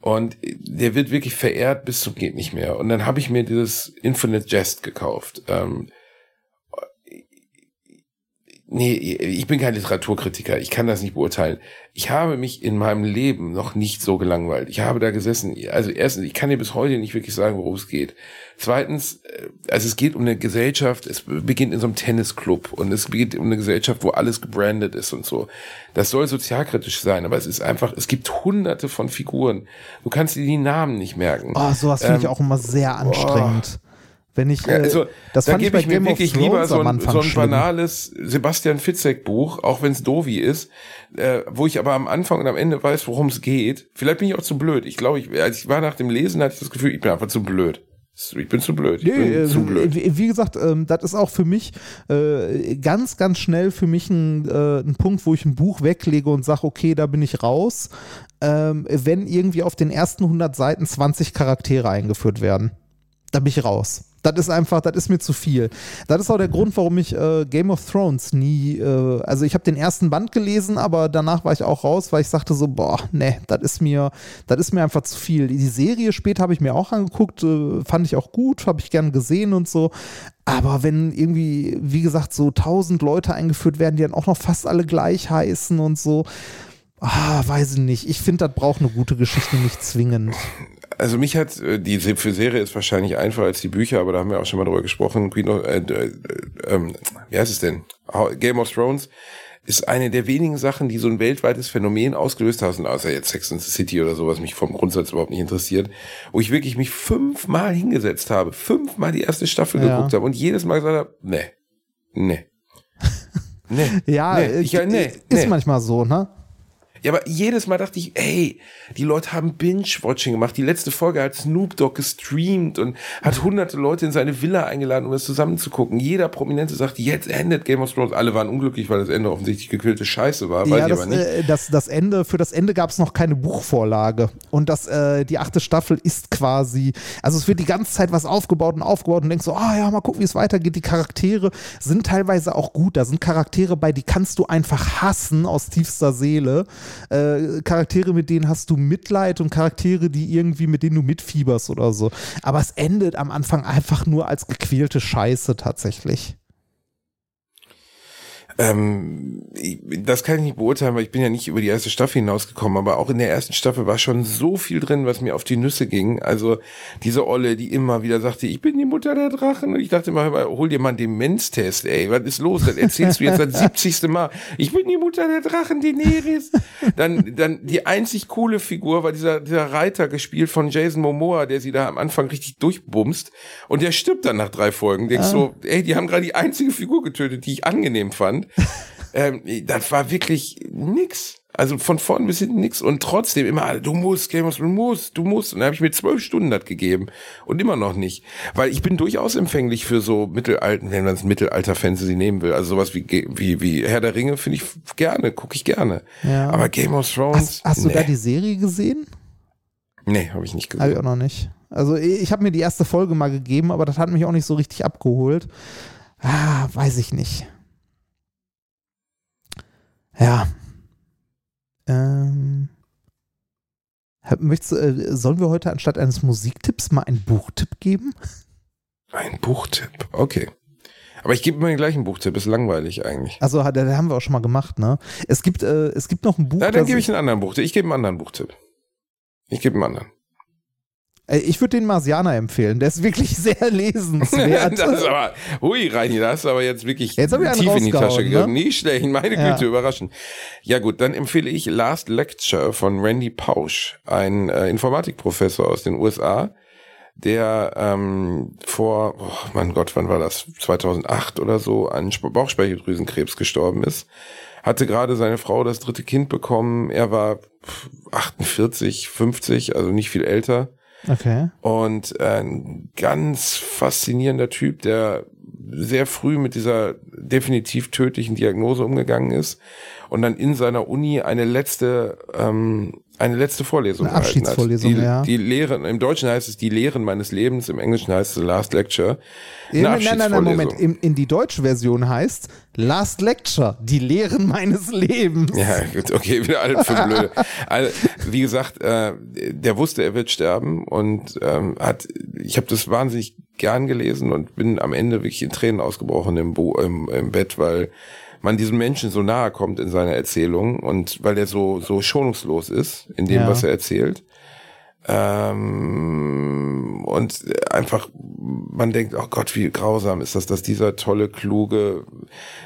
Und der wird wirklich verehrt bis zum geht nicht mehr. Und dann habe ich mir dieses Infinite Jest gekauft. Ähm, Nee, ich bin kein Literaturkritiker, ich kann das nicht beurteilen. Ich habe mich in meinem Leben noch nicht so gelangweilt. Ich habe da gesessen, also erstens, ich kann dir bis heute nicht wirklich sagen, worum es geht. Zweitens, äh, also es geht um eine Gesellschaft, es beginnt in so einem Tennisclub und es beginnt um eine Gesellschaft, wo alles gebrandet ist und so. Das soll sozialkritisch sein, aber es ist einfach, es gibt hunderte von Figuren. Du kannst dir die Namen nicht merken. Oh, sowas finde ich Ähm, auch immer sehr anstrengend. Wenn ich, äh, also, das da fand ich bei ich mir Game wirklich lieber so ein, so ein banales Sebastian Fitzek Buch, auch wenn es dovi ist, äh, wo ich aber am Anfang und am Ende weiß, worum es geht. Vielleicht bin ich auch zu blöd. Ich glaube, ich, als ich war nach dem Lesen, hatte ich das Gefühl, ich bin einfach zu blöd. Ich bin zu blöd. Ich Nee, bin äh, zu blöd. Wie, wie gesagt, ähm, das ist auch für mich äh, ganz, ganz schnell für mich ein, äh, ein Punkt, wo ich ein Buch weglege und sage, okay, da bin ich raus, ähm, wenn irgendwie auf den ersten 100 Seiten 20 Charaktere eingeführt werden. Da bin ich raus. Das ist einfach, das ist mir zu viel. Das ist auch der Grund, warum ich äh, Game of Thrones nie, äh, also ich habe den ersten Band gelesen, aber danach war ich auch raus, weil ich sagte so, boah, ne, das ist mir, das ist mir einfach zu viel. Die Serie später habe ich mir auch angeguckt, äh, fand ich auch gut, habe ich gern gesehen und so. Aber wenn irgendwie, wie gesagt, so tausend Leute eingeführt werden, die dann auch noch fast alle gleich heißen und so, ah, weiß ich nicht. Ich finde, das braucht eine gute Geschichte nicht zwingend. Also mich hat, äh, die für Serie ist wahrscheinlich einfacher als die Bücher, aber da haben wir auch schon mal drüber gesprochen. Queen of, äh, äh, ähm, wie heißt es denn? Game of Thrones ist eine der wenigen Sachen, die so ein weltweites Phänomen ausgelöst haben, außer jetzt Sex and the City oder so, was mich vom Grundsatz überhaupt nicht interessiert, wo ich wirklich mich fünfmal hingesetzt habe, fünfmal die erste Staffel Ja. geguckt habe und jedes Mal gesagt habe, nee, nee. Nee. Ja, nee, äh, ich, nee, ist nee. manchmal so, ne? Ja, aber jedes Mal dachte ich, ey, die Leute haben Binge-Watching gemacht. Die letzte Folge hat Snoop Dogg gestreamt und hat hunderte Leute in seine Villa eingeladen, um das zusammen zu gucken. Jeder Prominente sagt, jetzt endet Game of Thrones. Alle waren unglücklich, weil das Ende offensichtlich gequillte Scheiße war. Ja, das, aber nicht. äh, das, das Ende, für das Ende gab es noch keine Buchvorlage. Und das, äh, die achte Staffel ist quasi, also es wird die ganze Zeit was aufgebaut und aufgebaut und denkst so, ah ja, mal gucken, wie es weitergeht. Die Charaktere sind teilweise auch gut. Da sind Charaktere bei, die kannst du einfach hassen aus tiefster Seele. Äh, Charaktere, mit denen hast du Mitleid und Charaktere, die irgendwie, mit denen du mitfieberst oder so. Aber es endet am Anfang einfach nur als gequälte Scheiße tatsächlich. Ähm, ich, das kann ich nicht beurteilen, weil ich bin ja nicht über die erste Staffel hinausgekommen, aber auch in der ersten Staffel war schon so viel drin, was mir auf die Nüsse ging. Also diese Olle, die immer wieder sagte, ich bin die Mutter der Drachen und ich dachte immer, hol dir mal einen Demenztest, ey, was ist los? Das erzählst du jetzt das 70. Mal. Ich bin die Mutter der Drachen, Daenerys. Dann, dann die einzig coole Figur war dieser, dieser Reiter, gespielt von Jason Momoa, der sie da am Anfang richtig durchbumst und der stirbt dann nach drei Folgen. Denkst so, ey, die haben gerade die einzige Figur getötet, die ich angenehm fand ähm, das war wirklich nix. Also von vorn bis hinten nix. Und trotzdem immer, alle, du musst, Game of Thrones, du musst, du musst. Und dann habe ich mir zwölf Stunden das gegeben. Und immer noch nicht. Weil ich bin durchaus empfänglich für so mittelalten, wenn man es Mittelalter-Fantasy nehmen will. Also sowas wie, wie, wie Herr der Ringe finde ich gerne, gucke ich gerne. Ja. Aber Game of Thrones. Hast, hast du nee. da die Serie gesehen? Nee, habe ich nicht Habe ich gesehen. auch noch nicht. Also ich habe mir die erste Folge mal gegeben, aber das hat mich auch nicht so richtig abgeholt. Ah, weiß ich nicht. Ja. Ähm. Möchtest, äh, sollen wir heute anstatt eines Musiktipps mal einen Buchtipps geben? Ein Buchtipp, okay. Aber ich gebe immer den gleichen Buchtipp, ist langweilig eigentlich. Also, da haben wir auch schon mal gemacht, ne? Es gibt, äh, es gibt noch ein Buch. Na, dann gebe ich einen anderen Buchtipp. Ich gebe einen anderen Buchtipp. Ich gebe einen anderen. Äh, ich würde den Marsianer empfehlen. Der ist wirklich sehr lesenswert. das ist aber, hui, Reini, da hast du aber jetzt wirklich jetzt tief in die Tasche gegriffen. Ne? Nicht schlecht, meine ja. Güte, überraschend. Ja gut, dann empfehle ich Last Lecture von Randy Pausch, ein äh, Informatikprofessor aus den USA, der ähm, vor, oh mein Gott, wann war das? 2008 oder so an Bauchspeicheldrüsenkrebs gestorben ist. Hatte gerade seine Frau das dritte Kind bekommen. Er war 48, 50, also nicht viel älter. Okay. Und ein ganz faszinierender Typ, der sehr früh mit dieser definitiv tödlichen Diagnose umgegangen ist und dann in seiner Uni eine letzte ähm, eine letzte Vorlesung eine Abschiedsvorlesung, die, ja. Die Lehren, im Deutschen heißt es die Lehren meines Lebens, im Englischen heißt es Last Lecture. Eine nein, nein, nein, nein, Moment. In, in die deutsche Version heißt Last Lecture, die Lehren meines Lebens. Ja, gut, okay, wieder alle für blöde. Also, wie gesagt, äh, der wusste, er wird sterben und ähm, hat, ich habe das wahnsinnig gern gelesen und bin am Ende wirklich in Tränen ausgebrochen im, Bo im, im Bett, weil man diesem Menschen so nahe kommt in seiner Erzählung und weil er so, so schonungslos ist in dem, ja. was er erzählt. Ähm, und einfach, man denkt, oh Gott, wie grausam ist das, dass dieser tolle, kluge,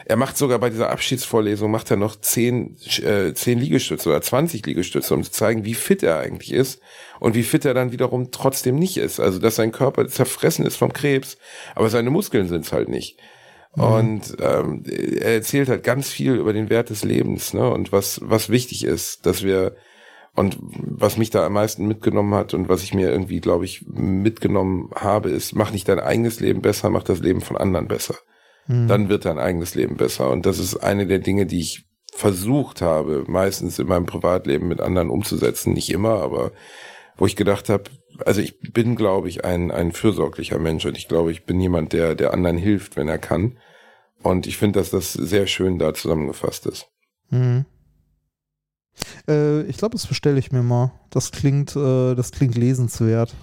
er macht sogar bei dieser Abschiedsvorlesung, macht er noch zehn, äh, zehn Liegestütze oder 20 Liegestütze, um zu zeigen, wie fit er eigentlich ist und wie fit er dann wiederum trotzdem nicht ist. Also, dass sein Körper zerfressen ist vom Krebs, aber seine Muskeln sind es halt nicht. Mhm. Und ähm, er erzählt halt ganz viel über den Wert des Lebens, ne? Und was, was wichtig ist, dass wir und was mich da am meisten mitgenommen hat und was ich mir irgendwie, glaube ich, mitgenommen habe, ist, mach nicht dein eigenes Leben besser, mach das Leben von anderen besser. Mhm. Dann wird dein eigenes Leben besser. Und das ist eine der Dinge, die ich versucht habe, meistens in meinem Privatleben mit anderen umzusetzen. Nicht immer, aber wo ich gedacht habe, also ich bin, glaube ich, ein, ein fürsorglicher Mensch und ich glaube, ich bin jemand, der, der anderen hilft, wenn er kann. Und ich finde, dass das sehr schön da zusammengefasst ist. Mhm. Äh, ich glaube, das bestelle ich mir mal. Das klingt, äh, das klingt lesenswert.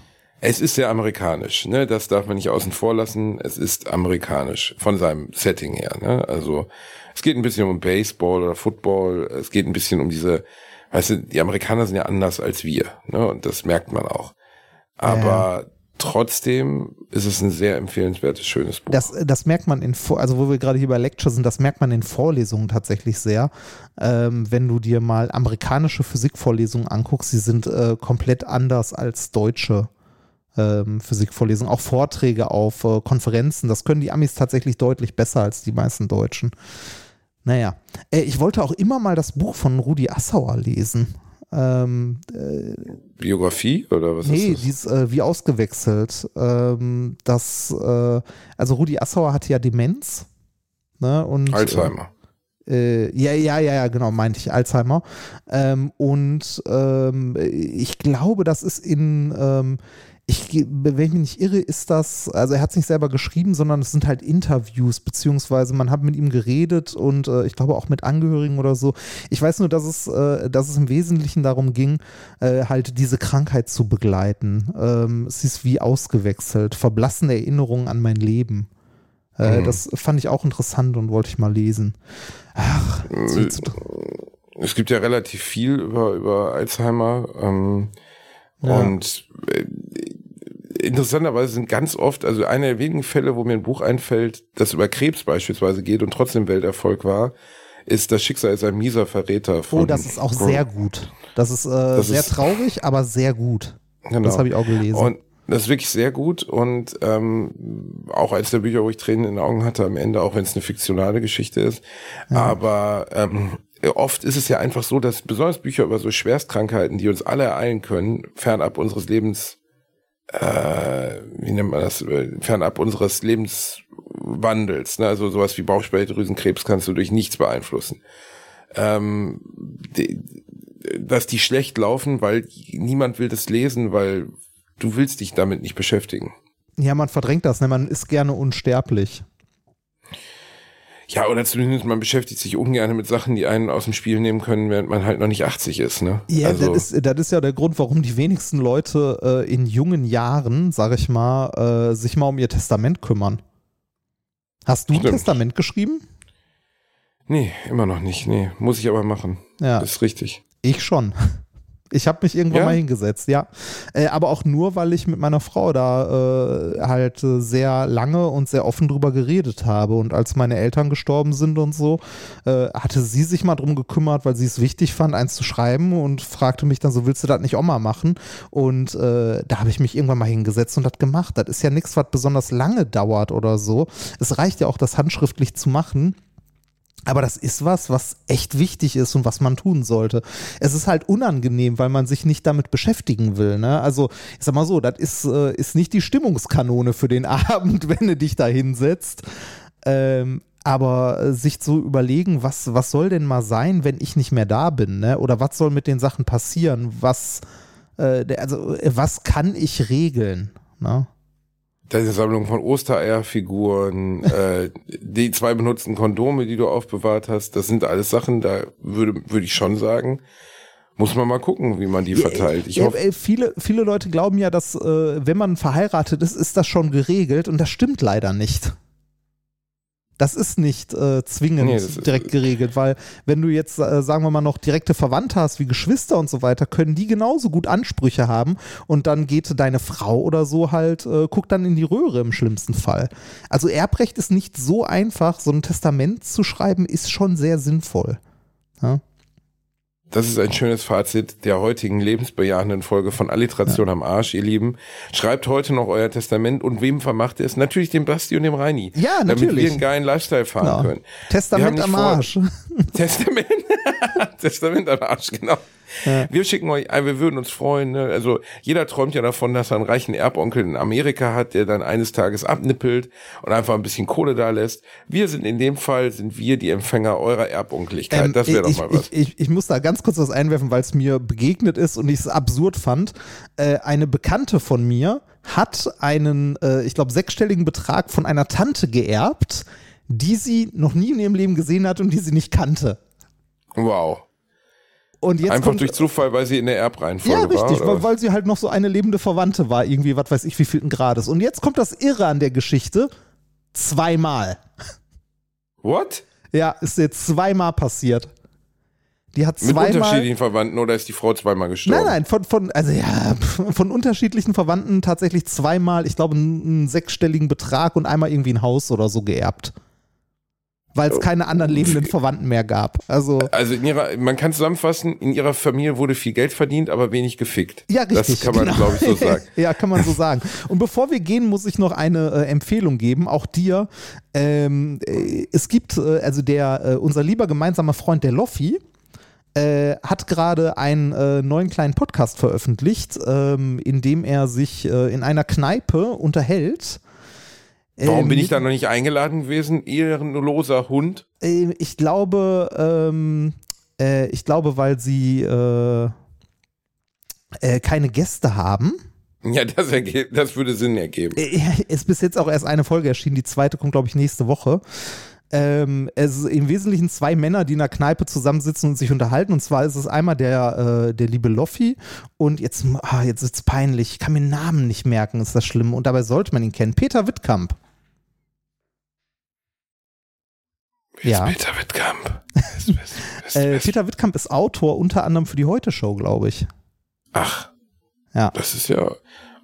Es ist sehr amerikanisch, ne? Das darf man nicht außen vor lassen. Es ist amerikanisch von seinem Setting her, ne? Also es geht ein bisschen um Baseball oder Football. Es geht ein bisschen um diese, weißt du, die Amerikaner sind ja anders als wir, ne? Und das merkt man auch. Aber ja. trotzdem ist es ein sehr empfehlenswertes, schönes Buch. Das, das merkt man in, also wo wir gerade hier bei Lecture sind, das merkt man in Vorlesungen tatsächlich sehr. Ähm, wenn du dir mal amerikanische Physikvorlesungen anguckst, sie sind äh, komplett anders als deutsche ähm, Physikvorlesungen, auch Vorträge auf äh, Konferenzen. Das können die Amis tatsächlich deutlich besser als die meisten Deutschen. Naja, äh, ich wollte auch immer mal das Buch von Rudi Assauer lesen. Ähm, äh, Biografie oder was nee, ist das? Nee, ist äh, wie ausgewechselt. Ähm, das, äh, also Rudi Assauer hatte ja Demenz. Ne, und, Alzheimer. Äh, ja, ja, ja, ja, genau, meinte ich Alzheimer. Ähm, und ähm, ich glaube, das ist in, ähm, ich, wenn ich mich nicht irre, ist das, also er hat es nicht selber geschrieben, sondern es sind halt Interviews, beziehungsweise man hat mit ihm geredet und äh, ich glaube auch mit Angehörigen oder so. Ich weiß nur, dass es, äh, dass es im Wesentlichen darum ging, äh, halt diese Krankheit zu begleiten. Ähm, es ist wie ausgewechselt, verblassene Erinnerungen an mein Leben. Äh, mhm. Das fand ich auch interessant und wollte ich mal lesen. Ach, äh, es gibt ja relativ viel über, über Alzheimer. Ähm, ja. Und äh, interessanterweise sind ganz oft, also einer der wenigen Fälle, wo mir ein Buch einfällt, das über Krebs beispielsweise geht und trotzdem Welterfolg war, ist das Schicksal ist ein mieser Verräter von. Oh, das ist auch sehr gut. Das ist äh, das sehr ist, traurig, aber sehr gut. Genau. Das habe ich auch gelesen. Und das ist wirklich sehr gut und ähm, auch als der Bücher, wo ich Tränen in den Augen hatte, am Ende, auch wenn es eine fiktionale Geschichte ist. Ja. Aber ähm, oft ist es ja einfach so, dass besonders Bücher über so Schwerstkrankheiten, die uns alle ereilen können, fernab unseres Lebens äh, wie nennt man das, fernab unseres Lebenswandels, ne? also sowas wie Bauchspeicheldrüsenkrebs kannst du durch nichts beeinflussen. Ähm, die, dass die schlecht laufen, weil niemand will das lesen, weil du willst dich damit nicht beschäftigen. Ja, man verdrängt das, ne? man ist gerne unsterblich. Ja, oder zumindest man beschäftigt sich ungern mit Sachen, die einen aus dem Spiel nehmen können, während man halt noch nicht 80 ist. Ne? Ja, also, das, ist, das ist ja der Grund, warum die wenigsten Leute äh, in jungen Jahren, sag ich mal, äh, sich mal um ihr Testament kümmern. Hast du ein Stimmt. Testament geschrieben? Nee, immer noch nicht. Nee, muss ich aber machen. Ja. Das ist richtig. Ich schon. Ich habe mich irgendwann Ja? mal hingesetzt, ja. Äh, aber auch nur, weil ich mit meiner Frau da äh, halt äh, sehr lange und sehr offen drüber geredet habe. Und als meine Eltern gestorben sind und so, äh, hatte sie sich mal drum gekümmert, weil sie es wichtig fand, eins zu schreiben und fragte mich dann so, willst du das nicht auch mal machen? Und äh, da habe ich mich irgendwann mal hingesetzt und das gemacht. Das ist ja nichts, was besonders lange dauert oder so. Es reicht ja auch, das handschriftlich zu machen. Aber das ist was, was echt wichtig ist und was man tun sollte. Es ist halt unangenehm, weil man sich nicht damit beschäftigen will. Ne? Also, ich sag mal so, das ist, äh, ist nicht die Stimmungskanone für den Abend, wenn du dich da hinsetzt. Ähm, aber äh, sich zu überlegen, was, was soll denn mal sein, wenn ich nicht mehr da bin? Ne? Oder was soll mit den Sachen passieren? Was, äh, also, äh, was kann ich regeln? Ne? Deine Sammlung von Ostereierfiguren, äh, die zwei benutzten Kondome, die du aufbewahrt hast, das sind alles Sachen, da würde, würde ich schon sagen, muss man mal gucken, wie man die verteilt. Ich Ja, hoffe, viele, viele Leute glauben ja, dass äh, wenn man verheiratet ist, ist das schon geregelt und das stimmt leider nicht. Das ist nicht äh, zwingend Nee, direkt geregelt, weil wenn du jetzt, äh, sagen wir mal, noch direkte Verwandte hast, wie Geschwister und so weiter, können die genauso gut Ansprüche haben und dann geht deine Frau oder so halt, äh, guckt dann in die Röhre im schlimmsten Fall. Also Erbrecht ist nicht so einfach, so ein Testament zu schreiben, ist schon sehr sinnvoll. Ja? Das ist ein schönes Fazit der heutigen lebensbejahenden Folge von Alliteration am Arsch, ihr Lieben. Schreibt heute noch euer Testament und wem vermacht ihr es? Natürlich dem Basti und dem Reini. Ja, Damit wir natürlich. einen geilen Lifestyle fahren Genau. können. Testament am Arsch. Testament. Testament am Arsch, genau. Wir schicken euch, ein, wir würden uns freuen. Ne? Also jeder träumt ja davon, dass er einen reichen Erbonkel in Amerika hat, der dann eines Tages abnippelt und einfach ein bisschen Kohle da lässt. Wir sind in dem Fall, sind wir die Empfänger eurer Erbonkeligkeit. Ähm, das wäre doch ich, mal was. Ich, ich, ich muss da ganz kurz was einwerfen, weil es mir begegnet ist und ich es absurd fand. Äh, eine Bekannte von mir hat einen, äh, ich glaube, sechsstelligen Betrag von einer Tante geerbt, die sie noch nie in ihrem Leben gesehen hat und die sie nicht kannte. wow. Und jetzt Einfach kommt, durch Zufall, weil sie in der Erbreihenfolge ja, war. richtig, oder weil, weil sie halt noch so eine lebende Verwandte war, irgendwie, was weiß ich, wie vielten Grades. Und jetzt kommt das Irre an der Geschichte. Zweimal. What? Ja, ist jetzt zweimal passiert. Die hat Mit zweimal. unterschiedlichen Verwandten oder ist die Frau zweimal gestorben? Nein, nein, von, von, also ja, von unterschiedlichen Verwandten tatsächlich zweimal, ich glaube, einen, einen sechsstelligen Betrag und einmal irgendwie ein Haus oder so geerbt. Weil es keine anderen lebenden Verwandten mehr gab. Also, Also in ihrer, man kann zusammenfassen, in ihrer Familie wurde viel Geld verdient, aber wenig gefickt. ja, richtig. Das kann man, genau. glaube ich, so sagen. ja, kann man so sagen. Und bevor wir gehen, muss ich noch eine äh, Empfehlung geben, auch dir. Ähm, äh, es gibt, äh, also der, äh, unser lieber gemeinsamer Freund, der Loffi, äh, hat gerade einen äh, neuen kleinen Podcast veröffentlicht, ähm, in dem er sich äh, in einer Kneipe unterhält. Warum Ähm, bin ich da noch nicht eingeladen gewesen? Ehrenloser Hund. äh, ich glaube, ähm, äh, ich glaube, weil sie äh, äh, keine Gäste haben. Ja, das, das würde Sinn ergeben. Äh, ist bis jetzt auch erst eine Folge erschienen. Die zweite kommt, glaube ich, nächste Woche. Ähm, es ist im Wesentlichen zwei Männer, die in einer Kneipe zusammensitzen und sich unterhalten. Und zwar ist es einmal der, äh, der liebe Loffi und jetzt, ah, jetzt ist es peinlich. Ich kann mir den Namen nicht merken, ist das schlimm. Und dabei sollte man ihn kennen. Peter Wittkamp. Wer ja. ist Peter Wittkamp? Ist- ist- Äh, Peter Wittkamp ist Autor unter anderem für die Heute-Show, glaube ich. Ach, Ja. das ist ja.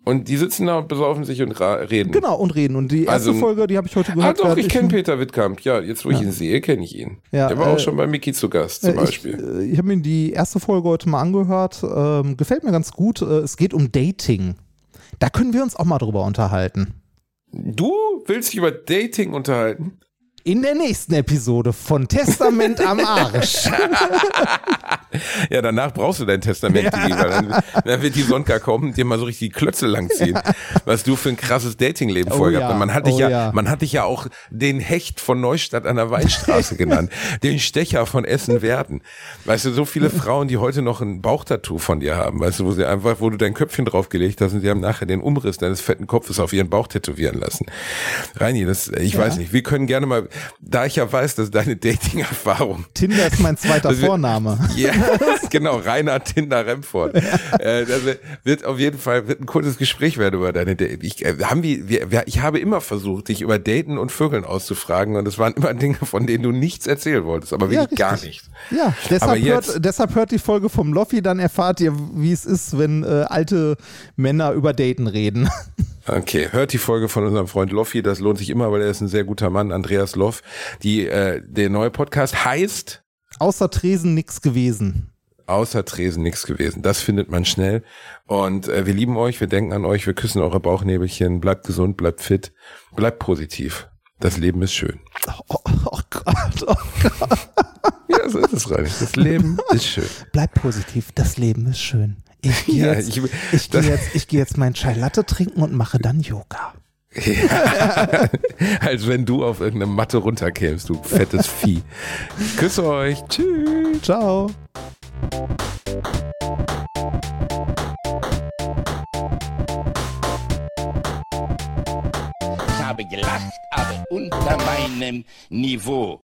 Und die sitzen da und besaufen sich und reden. Genau, und reden. Und die erste Also- Folge, die habe ich heute Ah, gehört. doch, während ich kenne Peter Wittkamp. Ja, jetzt wo ich ihn sehe, kenne ich ihn. Ja, Der war äh, auch schon bei Mickey zu Gast zum Äh, Ich, Beispiel. äh, ich habe mir die erste Folge heute mal angehört. Ähm, gefällt mir ganz gut. Äh, es geht um Dating. Da können wir uns auch mal drüber unterhalten. Du willst dich über Dating unterhalten? In der nächsten Episode von Testament am Arsch. Ja, danach brauchst du dein Testament, Digi, weil dann, dann wird die Sonka kommen und dir mal so richtig die Klötze langziehen, was du für ein krasses Datingleben Oh vorher ja, gehabt hast. Man hat dich oh ja, ja. man hat dich ja auch den Hecht von Neustadt an der Weinstraße genannt, den Stecher von Essen-Werden. Weißt du, so viele Frauen, die heute noch ein Bauchtattoo von dir haben, weißt du, wo sie einfach, wo du dein Köpfchen draufgelegt hast und sie haben nachher den Umriss deines fetten Kopfes auf ihren Bauch tätowieren lassen. Reini, das, ich weiß nicht, wir können gerne mal, da ich ja weiß, dass deine Dating-Erfahrung Tinder ist mein zweiter Vorname. ja. genau, Rainer Tinder Remford. Äh, das wird auf jeden Fall wird ein kurzes Gespräch werden über deine Date. Ich, äh, haben wir, wir, ich habe immer versucht, dich über Daten und Vögeln auszufragen und es waren immer Dinge, von denen du nichts erzählen wolltest, aber Ja, wirklich gar richtig. nichts. Ja, deshalb jetzt- hört, deshalb hört die Folge vom Loffi, dann erfahrt ihr, wie es ist, wenn äh, alte Männer über Daten reden. Okay, hört die Folge von unserem Freund Loffi, das lohnt sich immer, weil er ist ein sehr guter Mann, Andreas Loff. Die, äh, der neue Podcast heißt Außer Tresen nix gewesen. Außer Tresen nichts gewesen. Das findet man schnell. Und äh, wir lieben euch, wir denken an euch, wir küssen eure Bauchnäbelchen. Bleibt gesund, bleibt fit, bleibt positiv. Das Leben ist schön. Oh, oh Gott, oh Gott. Ja, so ist es, Reini. Das Leben ist schön. Bleib positiv, das Leben ist schön. Ich gehe Ja, jetzt, ich- ich, das- jetzt, ich gehe jetzt mein Chai Latte trinken und mache dann Yoga. Ja. Als wenn du auf irgendeine Matte runterkämst, du fettes Vieh. Küsse euch. Tschüss. Ciao. Ich habe gelacht, aber unter meinem Niveau.